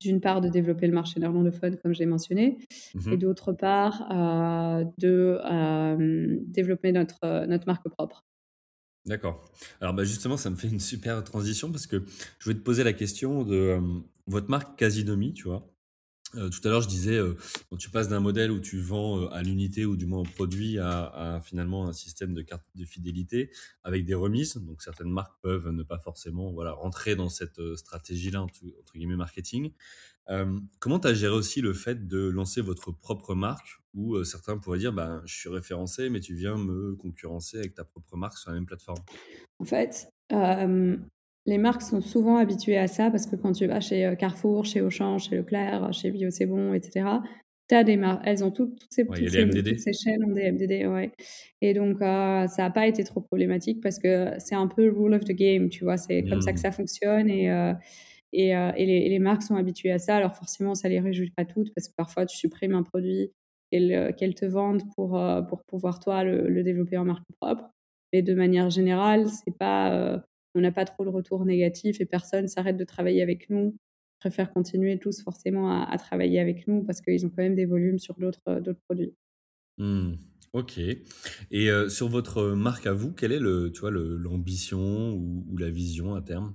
d'une part de développer le marché néerlandophone, comme j'ai mentionné, et
Mhm.
d'autre part de développer notre, notre marque propre.
D'accord. Alors bah justement, ça me fait une super transition parce que je voulais te poser la question de votre marque Casinomi, tu vois. Euh, tout à l'heure, je disais, euh, quand tu passes d'un modèle où tu vends euh, à l'unité ou du moins au produit à, finalement un système de carte de fidélité avec des remises. Donc certaines marques peuvent ne pas forcément voilà, rentrer dans cette stratégie-là, entre, guillemets, marketing. comment tu as géré aussi le fait de lancer votre propre marque où certains pourraient dire, ben, je suis référencé, mais tu viens me concurrencer avec ta propre marque sur la même plateforme?
En fait, les marques sont souvent habituées à ça parce que quand tu vas chez euh, Carrefour, chez Auchan, chez Leclerc, chez Bio C'est Bon, etc., as des marques, elles ont toutes, ces, toutes, ces, chaînes ont des MDD, ouais. Et donc, euh, ça n'a pas été trop problématique parce que c'est un peu rule of the game, tu vois, c'est comme ça que mmh. ça fonctionne et, euh, et, et, les, marques sont habituées à ça. Alors, forcément, ça les réjouit pas toutes parce que parfois, tu supprimes un produit qu'elles te vendent pour, pour pouvoir, toi, le, le, développer en marque propre. Mais de manière générale, c'est pas on n'a pas trop de retours négatifs et personne s'arrête de travailler avec nous. Ils préfèrent continuer tous forcément à, travailler avec nous parce qu'ils ont quand même des volumes sur d'autres produits.
Mmh. Ok. Et euh, sur votre marque à vous, quelle est le, tu vois, l'ambition ou, la vision à terme?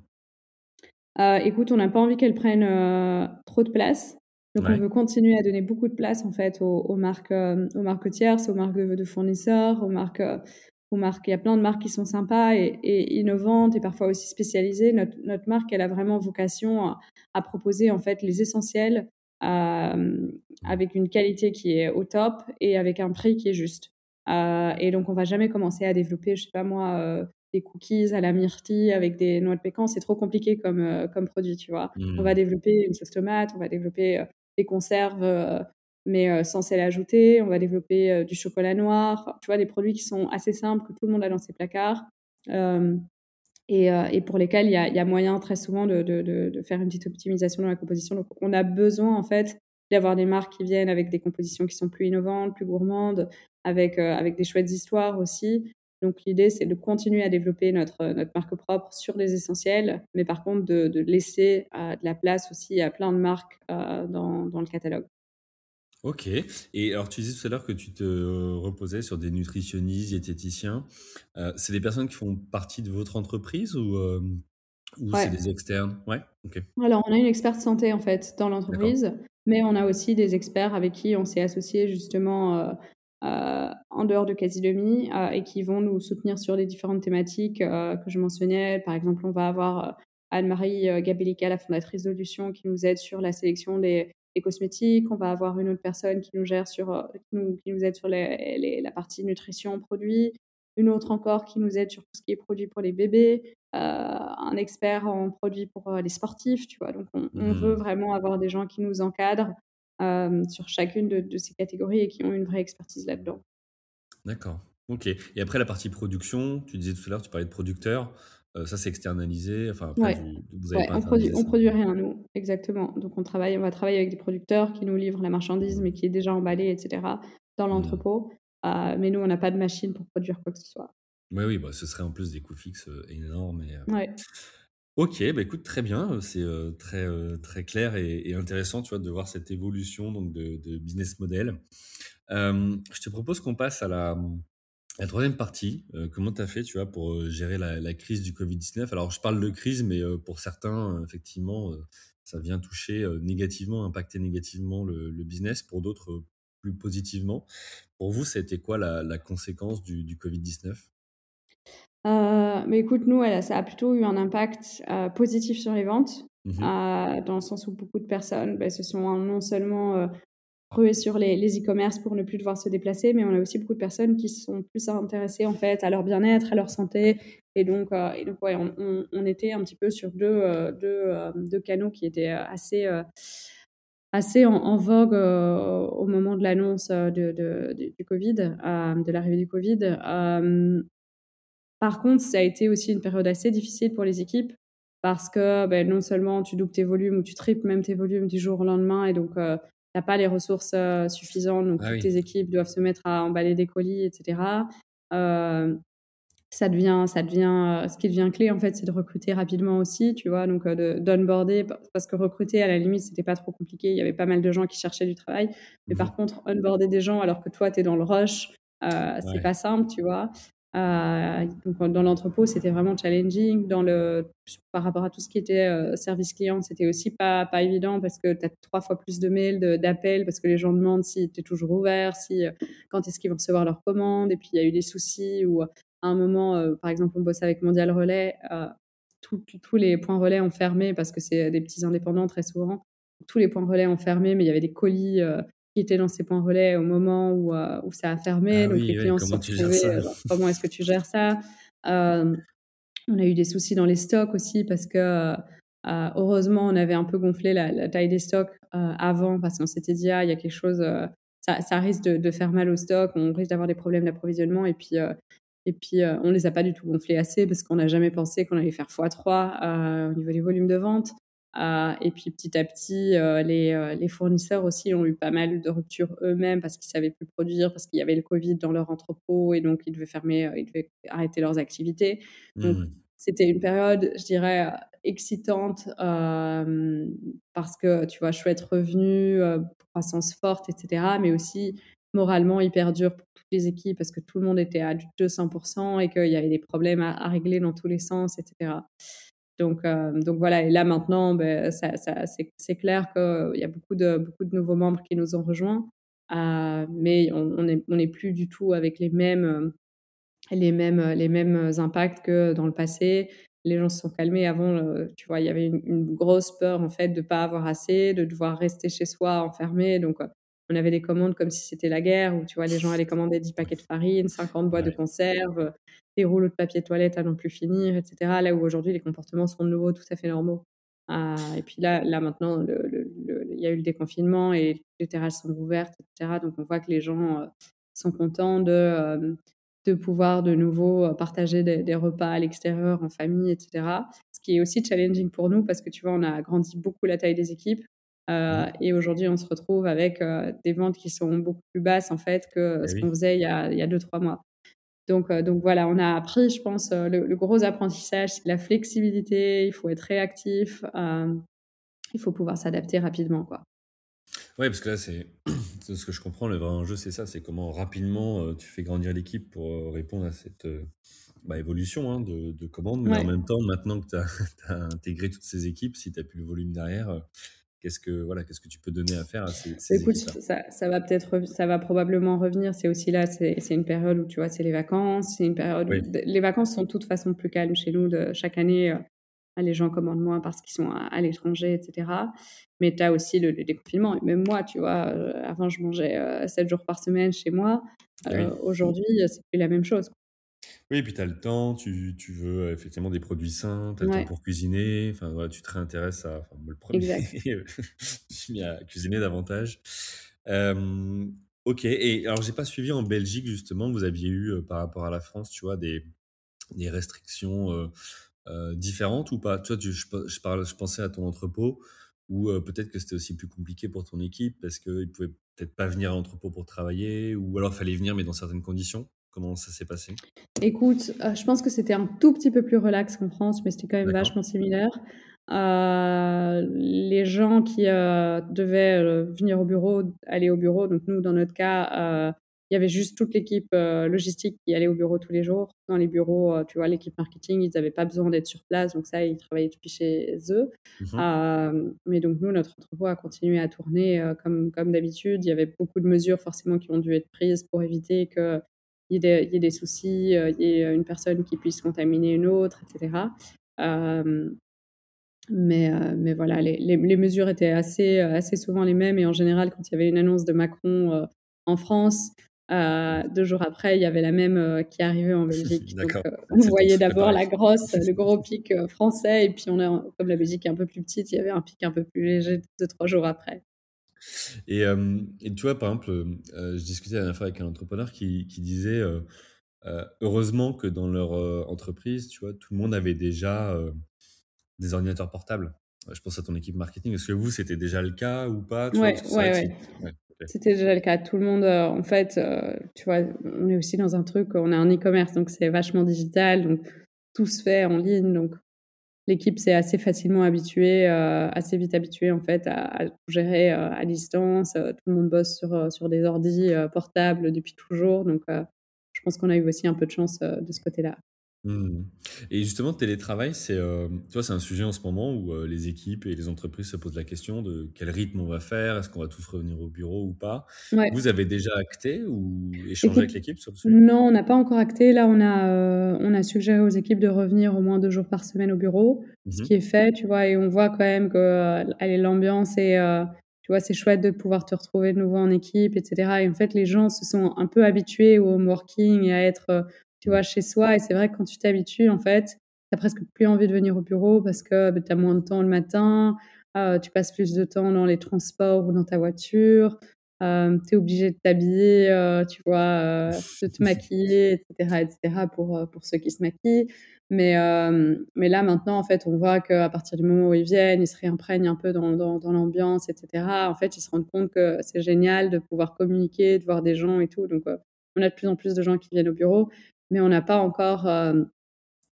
Euh, Écoute, on n'a pas envie qu'elle prenne euh, trop de place. Donc, on veut continuer à donner beaucoup de place en fait aux, marques, aux marques tierces, aux marques de, de fournisseurs, aux marques marques. Il y a plein de marques qui sont sympas et, innovantes et parfois aussi spécialisées. Notre, notre, marque, elle a vraiment vocation à, proposer en fait les essentiels euh, avec une qualité qui est au top et avec un prix qui est juste. Euh, et donc, on va jamais commencer à développer, je sais pas moi, euh, des cookies à la myrtille avec des noix de pécan. C'est trop compliqué comme, comme produit, tu vois. On va mmh. développer une sauce tomate, on va développer des conserves mais euh, sans sel ajouté. On va développer euh, du chocolat noir. Tu vois, des produits qui sont assez simples, que tout le monde a dans ses placards. Euh, et, pour lesquels il y, a, moyen très souvent de, faire une petite optimisation dans la composition. Donc, on a besoin, en fait, d'avoir des marques qui viennent avec des compositions qui sont plus innovantes, plus gourmandes, avec, des chouettes histoires aussi. Donc, l'idée, c'est de continuer à développer notre, marque propre sur les essentiels, mais par contre, de, laisser de la place aussi à plein de marques dans le catalogue.
Ok. Et alors, tu disais tout à l'heure que tu te reposais sur des nutritionnistes, diététiciens. Euh, c'est des personnes qui font partie de votre entreprise ou, euh, ou c'est des externes? Ouais. Ok.
Alors, on a une experte santé en fait dans l'entreprise, mais on a aussi des experts avec qui on s'est associé justement euh, en dehors de Casidemi et qui vont nous soutenir sur les différentes thématiques que je mentionnais. Par exemple, on va avoir Anne-Marie Gabellica, la fondatrice d'Olution, qui nous aide sur la sélection des les cosmétiques, on va avoir une autre personne qui nous gère sur, euh, qui nous, qui nous aide sur les, la partie nutrition produits, une autre encore qui nous aide sur tout ce qui est produit pour les bébés, euh, un expert en produits pour euh, les sportifs, tu vois. Donc on, veut mmh. vraiment avoir des gens qui nous encadrent sur chacune de, de, ces catégories et qui ont une vraie expertise là-dedans.
D'accord. Ok. Et après la partie production, tu disais tout à l'heure, tu parlais de producteurs. Euh, ça, c'est externalisé. Enfin,
vous avez on, produit, on produit rien, nous. Exactement. Donc, on, travaille, on va travailler avec des producteurs qui nous livrent la marchandise, mais qui est déjà emballée, etc., dans mmh. l'entrepôt. Euh, mais nous, on n'a pas de machine pour produire quoi que ce soit.
Oui, oui, bah, ce serait en plus des coûts fixes euh, énormes. Et, Ok, bah écoute, très bien, c'est très, très clair et, intéressant tu vois, de voir cette évolution donc, de, de business model. je te propose qu'on passe à la, la troisième partie, euh, comment tu as fait tu vois, pour euh, gérer la, crise du Covid-19 Alors, je parle de crise, mais euh, pour certains, effectivement, ça vient toucher négativement, impacter négativement le, business, pour d'autres, plus positivement. Pour vous, ça a été quoi la, conséquence du, Covid-19
mais écoute, nous, ça a plutôt eu un impact positif sur les ventes, mmh dans le sens où beaucoup de personnes bah, se sont non seulement ruer sur les e-commerce pour ne plus devoir se déplacer, mais on a aussi beaucoup de personnes qui sont plus intéressées en fait à leur bien-être, à leur santé, et donc, euh, on, était un petit peu sur deux, euh, euh, canaux qui étaient assez assez en, vogue au moment de l'annonce du Covid, de l'arrivée du Covid. par contre, ça a été aussi une période assez difficile pour les équipes parce que ben, non seulement tu doubles tes volumes ou tu triples même tes volumes du jour au lendemain et donc n'as pas les ressources euh, suffisantes, donc ah toutes tes équipes doivent se mettre à emballer des colis, etc. Euh, ça devient, ça devient, euh, ce qui devient clé en fait, c'est de recruter rapidement aussi, tu vois, donc de d'onboarder, parce que recruter à la limite c'était pas trop compliqué, il y avait pas mal de gens qui cherchaient du travail, mais par mmh contre onboarder des gens alors que toi tu es dans le rush, c'est pas simple, tu vois. Euh, donc dans l'entrepôt, c'était vraiment challenging. Dans le, par rapport à tout ce qui était euh, service client, c'était aussi pas, pas évident parce que tu as trois fois plus de mails, d'appels, parce que les gens demandent si tu es toujours ouvert, si, euh, quand est-ce qu'ils vont recevoir leurs commandes. Et puis il y a eu des soucis où à un moment, par exemple, on bossait avec Mondial Relais, tous les points relais ont fermé parce que c'est des petits indépendants très souvent. Tous les points relais ont fermé, mais il y avait des colis qui étaient dans ces points relais au moment où, euh, où ça a fermé.
Ah
donc les clients
se
retrouvaient. Euh, comment est-ce que tu gères ça euh, On a eu des soucis dans les stocks aussi parce que heureusement on avait un peu gonflé la, taille des stocks avant parce qu'on s'était dit ah il y a quelque chose. Ça, ça, risque de, de, faire mal au stock, on risque d'avoir des problèmes d'approvisionnement et puis et puis, on ne les a pas du tout gonflés assez parce qu'on n'a jamais pensé qu'on allait faire x3 au niveau des volumes de vente. Euh, et puis petit à petit, euh, les, euh, les, fournisseurs aussi ont eu pas mal de ruptures eux-mêmes parce qu'ils savaient plus produire, parce qu'il y avait le Covid dans leur entrepôt et donc ils devaient fermer, ils devaient arrêter leurs activités. Donc mmh. c'était une période, je dirais, excitante parce que tu vois, chouette revenu, croissance forte, etc. Mais aussi moralement hyper dur pour toutes les équipes parce que tout le monde était à 200% et qu'il y avait des problèmes à, à, régler dans tous les sens, etc. Donc, euh, donc voilà, et là maintenant, ben, ça, c'est clair qu'il y a beaucoup de, beaucoup de nouveaux membres qui nous ont rejoints, euh, mais on n'est on est plus du tout avec les mêmes, les, mêmes, les mêmes impacts que dans le passé. Les gens se sont calmés. Avant, tu vois, il y avait une, une, grosse peur en fait de ne pas avoir assez, de devoir rester chez soi enfermé. Donc, on avait des commandes comme si c'était la guerre, où tu vois, les gens allaient commander 10 paquets de farine, 50 boîtes de conserve, des rouleaux de papier toilette à non plus finir, etc. Là où aujourd'hui, les comportements sont de nouveau tout à fait normaux. Ah, et puis là, là maintenant, il y a eu le déconfinement et les terrasses sont ouvertes, etc. Donc on voit que les gens euh, sont contents de, euh, de pouvoir de nouveau euh, partager des, repas à l'extérieur, en famille, etc. Ce qui est aussi challenging pour nous parce que tu vois, on a grandi beaucoup la taille des équipes. Mmh. et aujourd'hui, on se retrouve avec des ventes qui sont beaucoup plus basses en fait que eh ce qu'on faisait il y a, il y a deux, trois mois. Donc, euh, donc voilà, on a appris, je pense, euh, le, gros apprentissage, c'est la flexibilité, il faut être réactif, euh, il faut pouvoir s'adapter rapidement. Quoi.
Oui, parce que là, c'est ce que je comprends, le vrai enjeu, c'est ça, c'est comment rapidement tu fais grandir l'équipe pour répondre à cette bah, évolution hein, de, commandes, mais en même temps, maintenant que tu as, intégré toutes ces équipes, si tu n'as plus le volume derrière, Qu'est-ce que voilà, qu'est-ce que tu peux donner à faire à ces,
Écoute, ça, ça, va peut-être, ça va probablement revenir. C'est aussi là, c'est, une période où tu vois, c'est les vacances. C'est une période. les vacances sont de toute façon plus calmes chez nous. De, chaque année, euh, les gens commandent moins parce qu'ils sont à, l'étranger, etc. Mais tu as aussi le, déconfinement. Et même moi, tu vois, euh, avant je mangeais 7 euh, jours par semaine chez moi. Aujourd'hui, c'est plus la même chose.
Oui, et puis tu as le temps, tu, tu veux euh, effectivement des produits sains, tu as le temps pour cuisiner, enfin voilà, tu te réintéresses à. Enfin, moi, le premier, je suis mis à cuisiner davantage. ok, et alors j'ai pas suivi en Belgique justement, vous aviez eu par rapport à la France, tu vois, des, des restrictions différentes ou pas? Tu vois, je, je, parle, je pensais à ton entrepôt, ou peut-être que c'était aussi plus compliqué pour ton équipe parce qu'ils pouvaient peut-être pas venir à l'entrepôt pour travailler, ou alors fallait venir mais dans certaines conditions? Comment ça s'est passé?
Écoute, euh, je pense que c'était un tout petit peu plus relax qu'en France, mais c'était quand même vachement similaire. Euh, les gens qui euh, devaient venir au bureau, aller au bureau, donc nous, dans notre cas, il y avait juste toute l'équipe logistique qui allait au bureau tous les jours. Dans les bureaux, tu vois, l'équipe marketing, ils n'avaient pas besoin d'être sur place, donc ça, ils travaillaient depuis chez eux. Mmh mais donc nous, notre entrepôt a continué à tourner comme, comme d'habitude. Il y avait beaucoup de mesures forcément qui ont dû être prises pour éviter que il y, ait des, soucis, euh, il y ait une personne qui puisse contaminer une autre, etc. Euh, mais, euh, mais voilà, les, les, mesures étaient assez, assez souvent les mêmes. Et en général, quand il y avait une annonce de Macron en France, deux jours après, il y avait la même qui arrivait en Belgique. Donc, on voyait d'abord la grosse, le gros pic français, et puis on a, comme la Belgique est un peu plus petite, il y avait un pic un peu plus léger deux trois jours après.
Et, et, tu vois, par exemple, je discutais la dernière fois avec un entrepreneur qui, qui disait heureusement que dans leur entreprise, tu vois, tout le monde avait déjà des ordinateurs portables. Je pense à ton équipe marketing. Est-ce que vous, c'était déjà le cas ou pas
Oui, ouais, ouais, ouais. C'était déjà le cas. Tout le monde, en fait, tu vois, on est aussi dans un truc, on a un e-commerce, donc c'est vachement digital, donc tout se fait en ligne. Donc l'équipe s'est assez facilement habituée, euh, assez vite habituée en fait à, gérer euh, à distance. Euh, tout le monde bosse sur, sur des ordis portables depuis toujours. Donc, je je pense qu'on a eu aussi un peu de chance de ce côté-là.
Mmh. Et justement, télétravail, c'est euh, tu vois, c'est un sujet en ce moment où euh, les équipes et les entreprises se posent la question de quel rythme on va faire, est-ce qu'on va tous revenir au bureau ou pas.
Ouais.
Vous avez déjà acté ou échangé
Écoute,
avec l'équipe sur le sujet?
non, on n'a pas encore acté. Là, on a, euh, on a suggéré aux équipes de revenir au moins deux jours par semaine au bureau, ce
Mmh
qui est fait, tu vois, et on voit quand même que allez, l'ambiance est, tu vois, c'est chouette de pouvoir te retrouver de nouveau en équipe, etc. Et en fait, les gens se sont un peu habitués au home working et à être tu vois, chez soi. Et c'est vrai que quand tu t'habitues, en fait, t'as presque plus envie de venir au bureau parce que bah, tu as moins de temps le matin, euh, tu passes plus de temps dans les transports ou dans ta voiture, euh, tu es obligé de t'habiller, euh, tu vois, euh, de te maquiller, etc., etc., pour, pour ceux qui se maquillent. Mais, mais là, maintenant, en fait, on voit qu'à partir du moment où ils viennent, ils se réimprègnent un peu dans, dans, dans l'ambiance, etc. En fait, ils se rendent compte que c'est génial de pouvoir communiquer, de voir des gens et tout. Donc, on a de plus en plus de gens qui viennent au bureau mais on n'a pas encore, euh,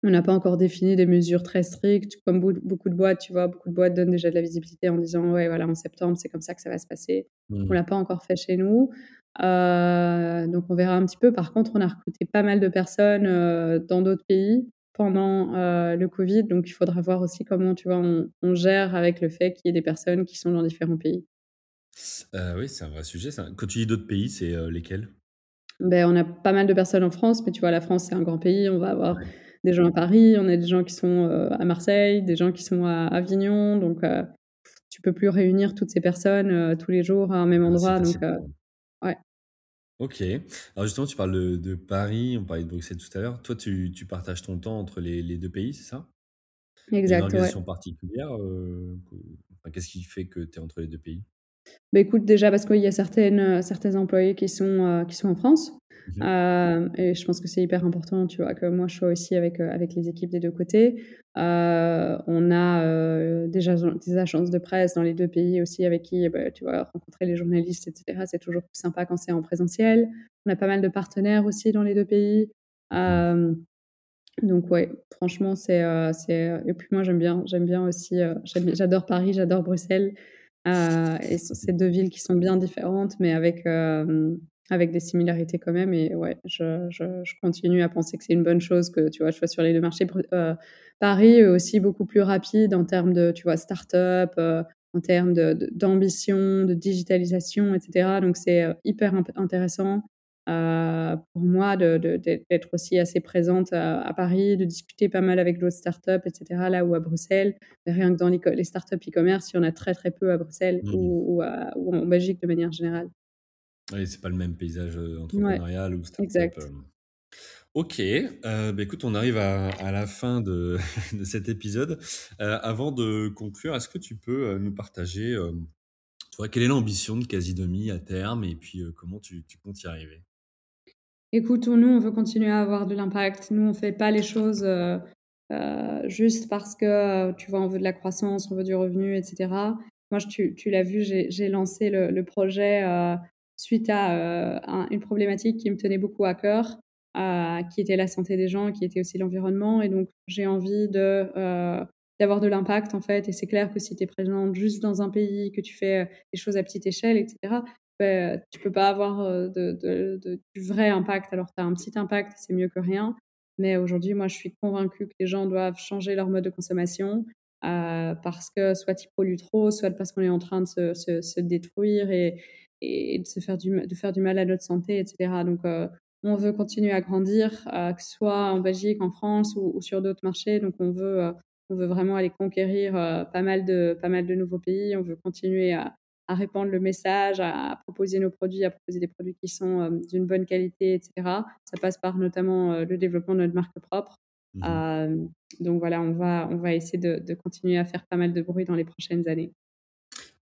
on n'a pas encore défini des mesures très strictes. Comme beaucoup de boîtes, tu vois, beaucoup de boîtes donnent déjà de la visibilité en disant, ouais, voilà, en septembre, c'est comme ça que ça va se passer.
Mmh.
On l'a pas encore fait chez nous. Euh, donc on verra un petit peu. Par contre, on a recruté pas mal de personnes euh, dans d'autres pays pendant euh, le Covid. Donc il faudra voir aussi comment, tu vois, on, on gère avec le fait qu'il y ait des personnes qui sont dans différents pays.
Oui, c'est un vrai sujet. ça. Quand tu dis d'autres pays, c'est lesquels?
Ben, on a pas mal de personnes en France, mais tu vois, la France, c'est un grand pays. On va avoir des gens à Paris, on a des gens qui sont euh, à Marseille, des gens qui sont à Avignon. Donc, euh, tu peux plus réunir toutes ces personnes euh, tous les jours à un même
Ah,
endroit. Donc, euh, ouais,
Ok. Alors justement, tu parles de, de Paris, on parlait de Bruxelles tout à l'heure. Toi, tu, tu partages ton temps entre les, les deux pays, c'est ça? Il y a une
ouais.
organisation particulière? qu'est-ce qui fait que tu es entre les deux pays?
Bah, écoute, déjà parce qu'il y a certaines, heu, certains employés qui sont, heu, qui sont en France,
Mhm.
hem et je pense que c'est hyper important, tu vois, que moi je sois aussi avec, avec les équipes des 2 côtés. On a, heu, des agen des agences de presse dans les 2 pays aussi avec qui, bah, tu vois, rencontrer les journalistes et cetera, c'est toujours plus sympa quand c'est en présentiel. On a pas mal de partenaires aussi dans les 2 pays.
Mhm.
Donc ouais, franchement, c'est, et puis moi j'aime bien j'aime bien aussi, j'adore Paris, j'adore Bruxelles. Heu et ce c'est 2 villes qui sont bien différentes, mais avec, hem, avec des similarités quand même. Et ouais, je je continue à penser que c'est une bonne chose que, tu vois, je sois sur les 2 marchés. Heu, Paris aussi beaucoup plus rapide en termes de, tu vois, start-up, en termes de de d'ambition, de digitalisation et cetera, donc c'est, hyper intéressant, heu, pour moi d'être aussi assez présente à à Paris, de discuter pas mal avec d'autres start-up et cetera, là où à Bruxelles, Rien que dans les, les startups e-commerce, il y en a très très peu à Bruxelles
Mhm.
ou, ou, à- ou en Belgique de manière générale.
Oui, c'est pas le même paysage euh,
Ouais,
entrepreneurial ou startup.
exact.
euh. Ok, euh, bah écoute, on arrive à, à la fin de, de cet épisode. Euh, avant de conclure, est-ce que tu peux euh, nous partager, euh, vois, quelle est l'ambition de Casidomi à terme et puis euh, comment tu, tu comptes y arriver?
Écoute, nous, on veut continuer à avoir de l'impact. Nous, on fait pas les choses euh, euh, juste parce que, euh, tu vois, on veut de la croissance, on veut du revenu, etc. Moi, tu, l'as vu, j'ai lancé le, projet suite à un- une problématique qui me tenait beaucoup à cœur, qui était la santé des gens, qui était aussi l'environnement. Et donc, j'ai envie d'avoir de l'impact, en fait. Et c'est clair que si tu es présente juste dans un pays, que tu fais des choses à petite échelle, etc., ben, tu peux pas avoir euh, de, du vrai impact. Alors, tu as un petit impact, c'est mieux que rien. Mais aujourd'hui, moi, je suis convaincue que les gens doivent changer leur mode de consommation euh, parce que soit ils polluent trop, soit parce qu'on est en train de se, détruire et, de, se faire du, mal à notre santé, etc. Donc, on veut continuer à grandir, que ce soit en Belgique, en France ou, sur d'autres marchés. Donc, on veut, vraiment aller conquérir pas mal de nouveaux pays. On veut continuer à à répandre le message, à proposer nos produits, à proposer des produits qui sont euh, d'une bonne qualité, etc. Ça passe par notamment euh, le développement de notre marque propre.
Mhm.
Euh, donc voilà, on va, on va essayer de, de continuer à faire pas mal de bruit dans les prochaines années.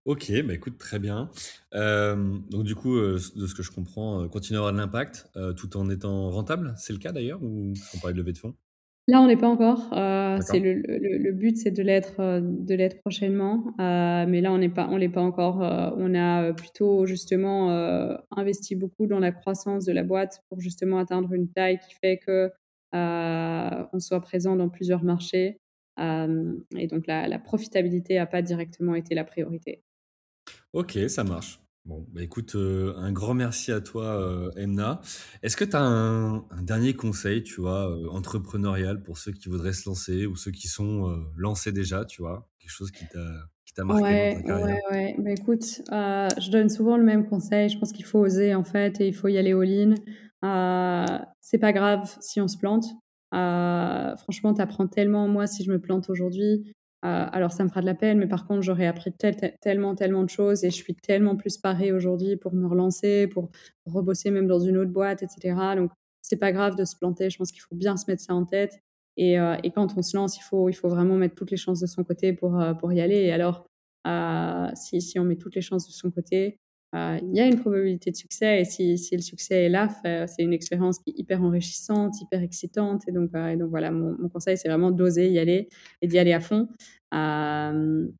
Ok, bah écoute, très bien. Euh, donc du coup, euh, de ce que je comprends, continuer à avoir de l'impact tout en étant rentable, c'est le cas d'ailleurs ou on parlait de levée de fonds?
Là, on n'est pas encore. Euh, c'est le, le, le but, c'est de l'être, euh, de l'être prochainement. Euh, mais là, on n'est pas, on l'est pas encore. Euh, on a plutôt justement investi beaucoup dans la croissance de la boîte pour justement atteindre une taille qui fait que on soit présent dans plusieurs marchés. Et donc la, la profitabilité n'a pas directement été la priorité.
Ok, ça marche. Bon, bah écoute, euh, un grand merci à toi, euh, Emna. Est-ce que tu as un, un dernier conseil, tu vois, euh, entrepreneurial pour ceux qui voudraient se lancer ou ceux qui sont euh, lancés déjà, tu vois, quelque chose qui t'a qui t'a marqué dans ta
Ouais,
carrière?
ouais, ouais. Bah, écoute, je donne souvent le même conseil. Je pense qu'il faut oser, en fait et il faut y aller all-in. C'est pas grave si on se plante. Franchement, tu apprends tellement. Moi, si je me plante aujourd'hui, alors ça me fera de la peine, mais par contre, j'aurais appris tel tel tellement, tellement de choses et je suis tellement plus parée aujourd'hui pour me relancer, pour rebosser même dans une autre boîte et cetera. Donc c'est pas grave de se planter. Je pense qu'il faut bien se mettre ça en tête et et quand on se lance, il faut vraiment mettre toutes les chances de son côté pour, pour y aller et alors si on met toutes les chances de son côté, il y a une probabilité de succès et si le succès est là, c'est une expérience qui est hyper enrichissante, hyper excitante et donc donc voilà, mon conseil, c'est vraiment d'oser y aller et d'y aller à fond. Hem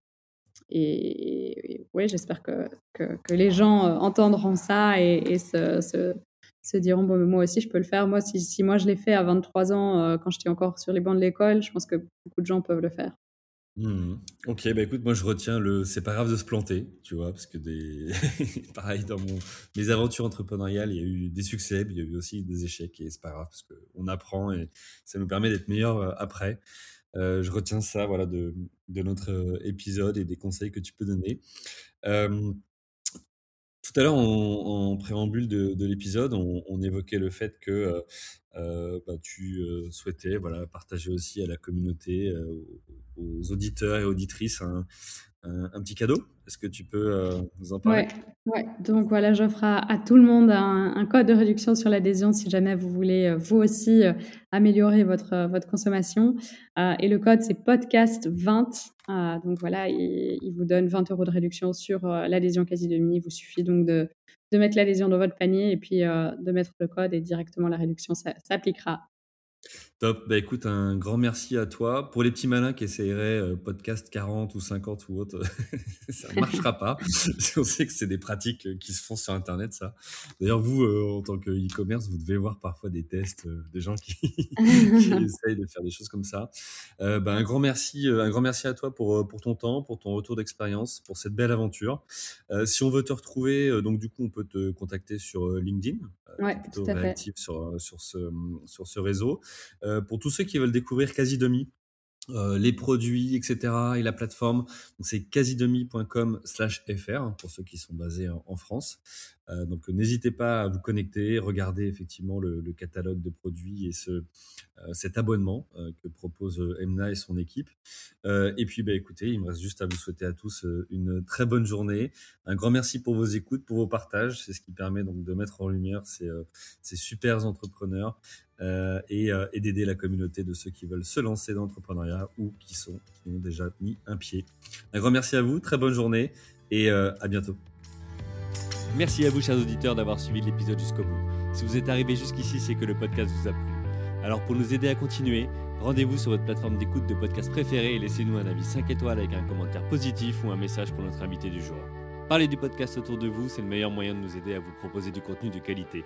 et et j'espère que les gens, entendront ça et se diront: «Bon, mais moi aussi, je peux le faire». Moi, si moi je l'ai fait à 23 ans, quand j'étais encore sur les bancs de l'école, je pense que beaucoup de gens peuvent le faire.
Mhm. Ok, bah écoute, moi je retiens le c'est pas grave de se planter, tu vois, parce que des pareil dans mon mes aventures entrepreneuriales, il y a eu des succès, il y a eu aussi des échecs et c'est pas grave parce qu'on apprend et ça nous permet d'être meilleurs euh, après. Euh, je retiens ça, voilà, de, de notre euh, épisode et des conseils que tu peux donner. Tout à l'heure, en, préambule de, de l'épisode, on, on évoquait le fait que euh, bah, tu euh, souhaitais voilà, partager aussi à la communauté, euh, aux, auditeurs et auditrices, un petit cadeau? Est-ce que tu peux euh, nous en parler?
Ouais. Donc voilà, j'offre à, à tout le monde un, code de réduction sur l'adhésion si jamais vous voulez euh, vous aussi euh, améliorer votre, votre consommation. Et le code, c'est podcast20. Euh, donc voilà, il, vous donne 20 euros de réduction sur l'adhésion quasi demi. Il vous suffit donc de, de mettre l'adhésion dans votre panier et puis de mettre le code et directement la réduction s'appliquera.
Top. Bah écoute, un grand merci à toi. Pour les petits malins qui essaieraient euh, podcast 40 ou 50 ou autre, ça ne marchera pas. On sait que c'est des pratiques euh, qui se font sur Internet, ça. D'ailleurs, vous, euh, en tant que e-commerce, vous devez voir parfois des tests euh, des gens qui, qui essayent de faire des choses comme ça. Bah, un grand merci, un grand merci à toi pour, pour ton temps, pour ton retour d'expérience, pour cette belle aventure. Si on veut te retrouver, donc du coup, on peut te contacter sur LinkedIn.
Ouais, tout à fait.
réactif sur, sur, ce, sur ce réseau. Euh, pour tous ceux qui veulent découvrir Casidomi, euh, les produits, etc. et la plateforme. C'est quasidemi.com slash fr hein, pour ceux qui sont basés en, France. Euh, donc n'hésitez pas à vous connecter, regarder effectivement le, catalogue de produits et ce, cet abonnement que propose Emna et son équipe. Et puis bah, écoutez, il me reste juste à vous souhaiter à tous une très bonne journée. Un grand merci pour vos écoutes, pour vos partages. C'est ce qui permet donc de mettre en lumière ces, ces super entrepreneurs euh, et, euh, et d'aider la communauté de ceux qui veulent se lancer dans l'entrepreneuriat ou qui, sont, qui ont déjà mis un pied. Un grand merci à vous, très bonne journée et euh, à bientôt.
Merci à vous, chers auditeurs, d'avoir suivi l'épisode jusqu'au bout. Si vous êtes arrivé jusqu'ici, c'est que le podcast vous a plu. Alors, pour nous aider à continuer, rendez-vous sur votre plateforme d'écoute de podcast préférée et laissez-nous un avis 5 étoiles avec un commentaire positif ou un message pour notre invité du jour. Parlez du podcast autour de vous, c'est le meilleur moyen de nous aider à vous proposer du contenu de qualité.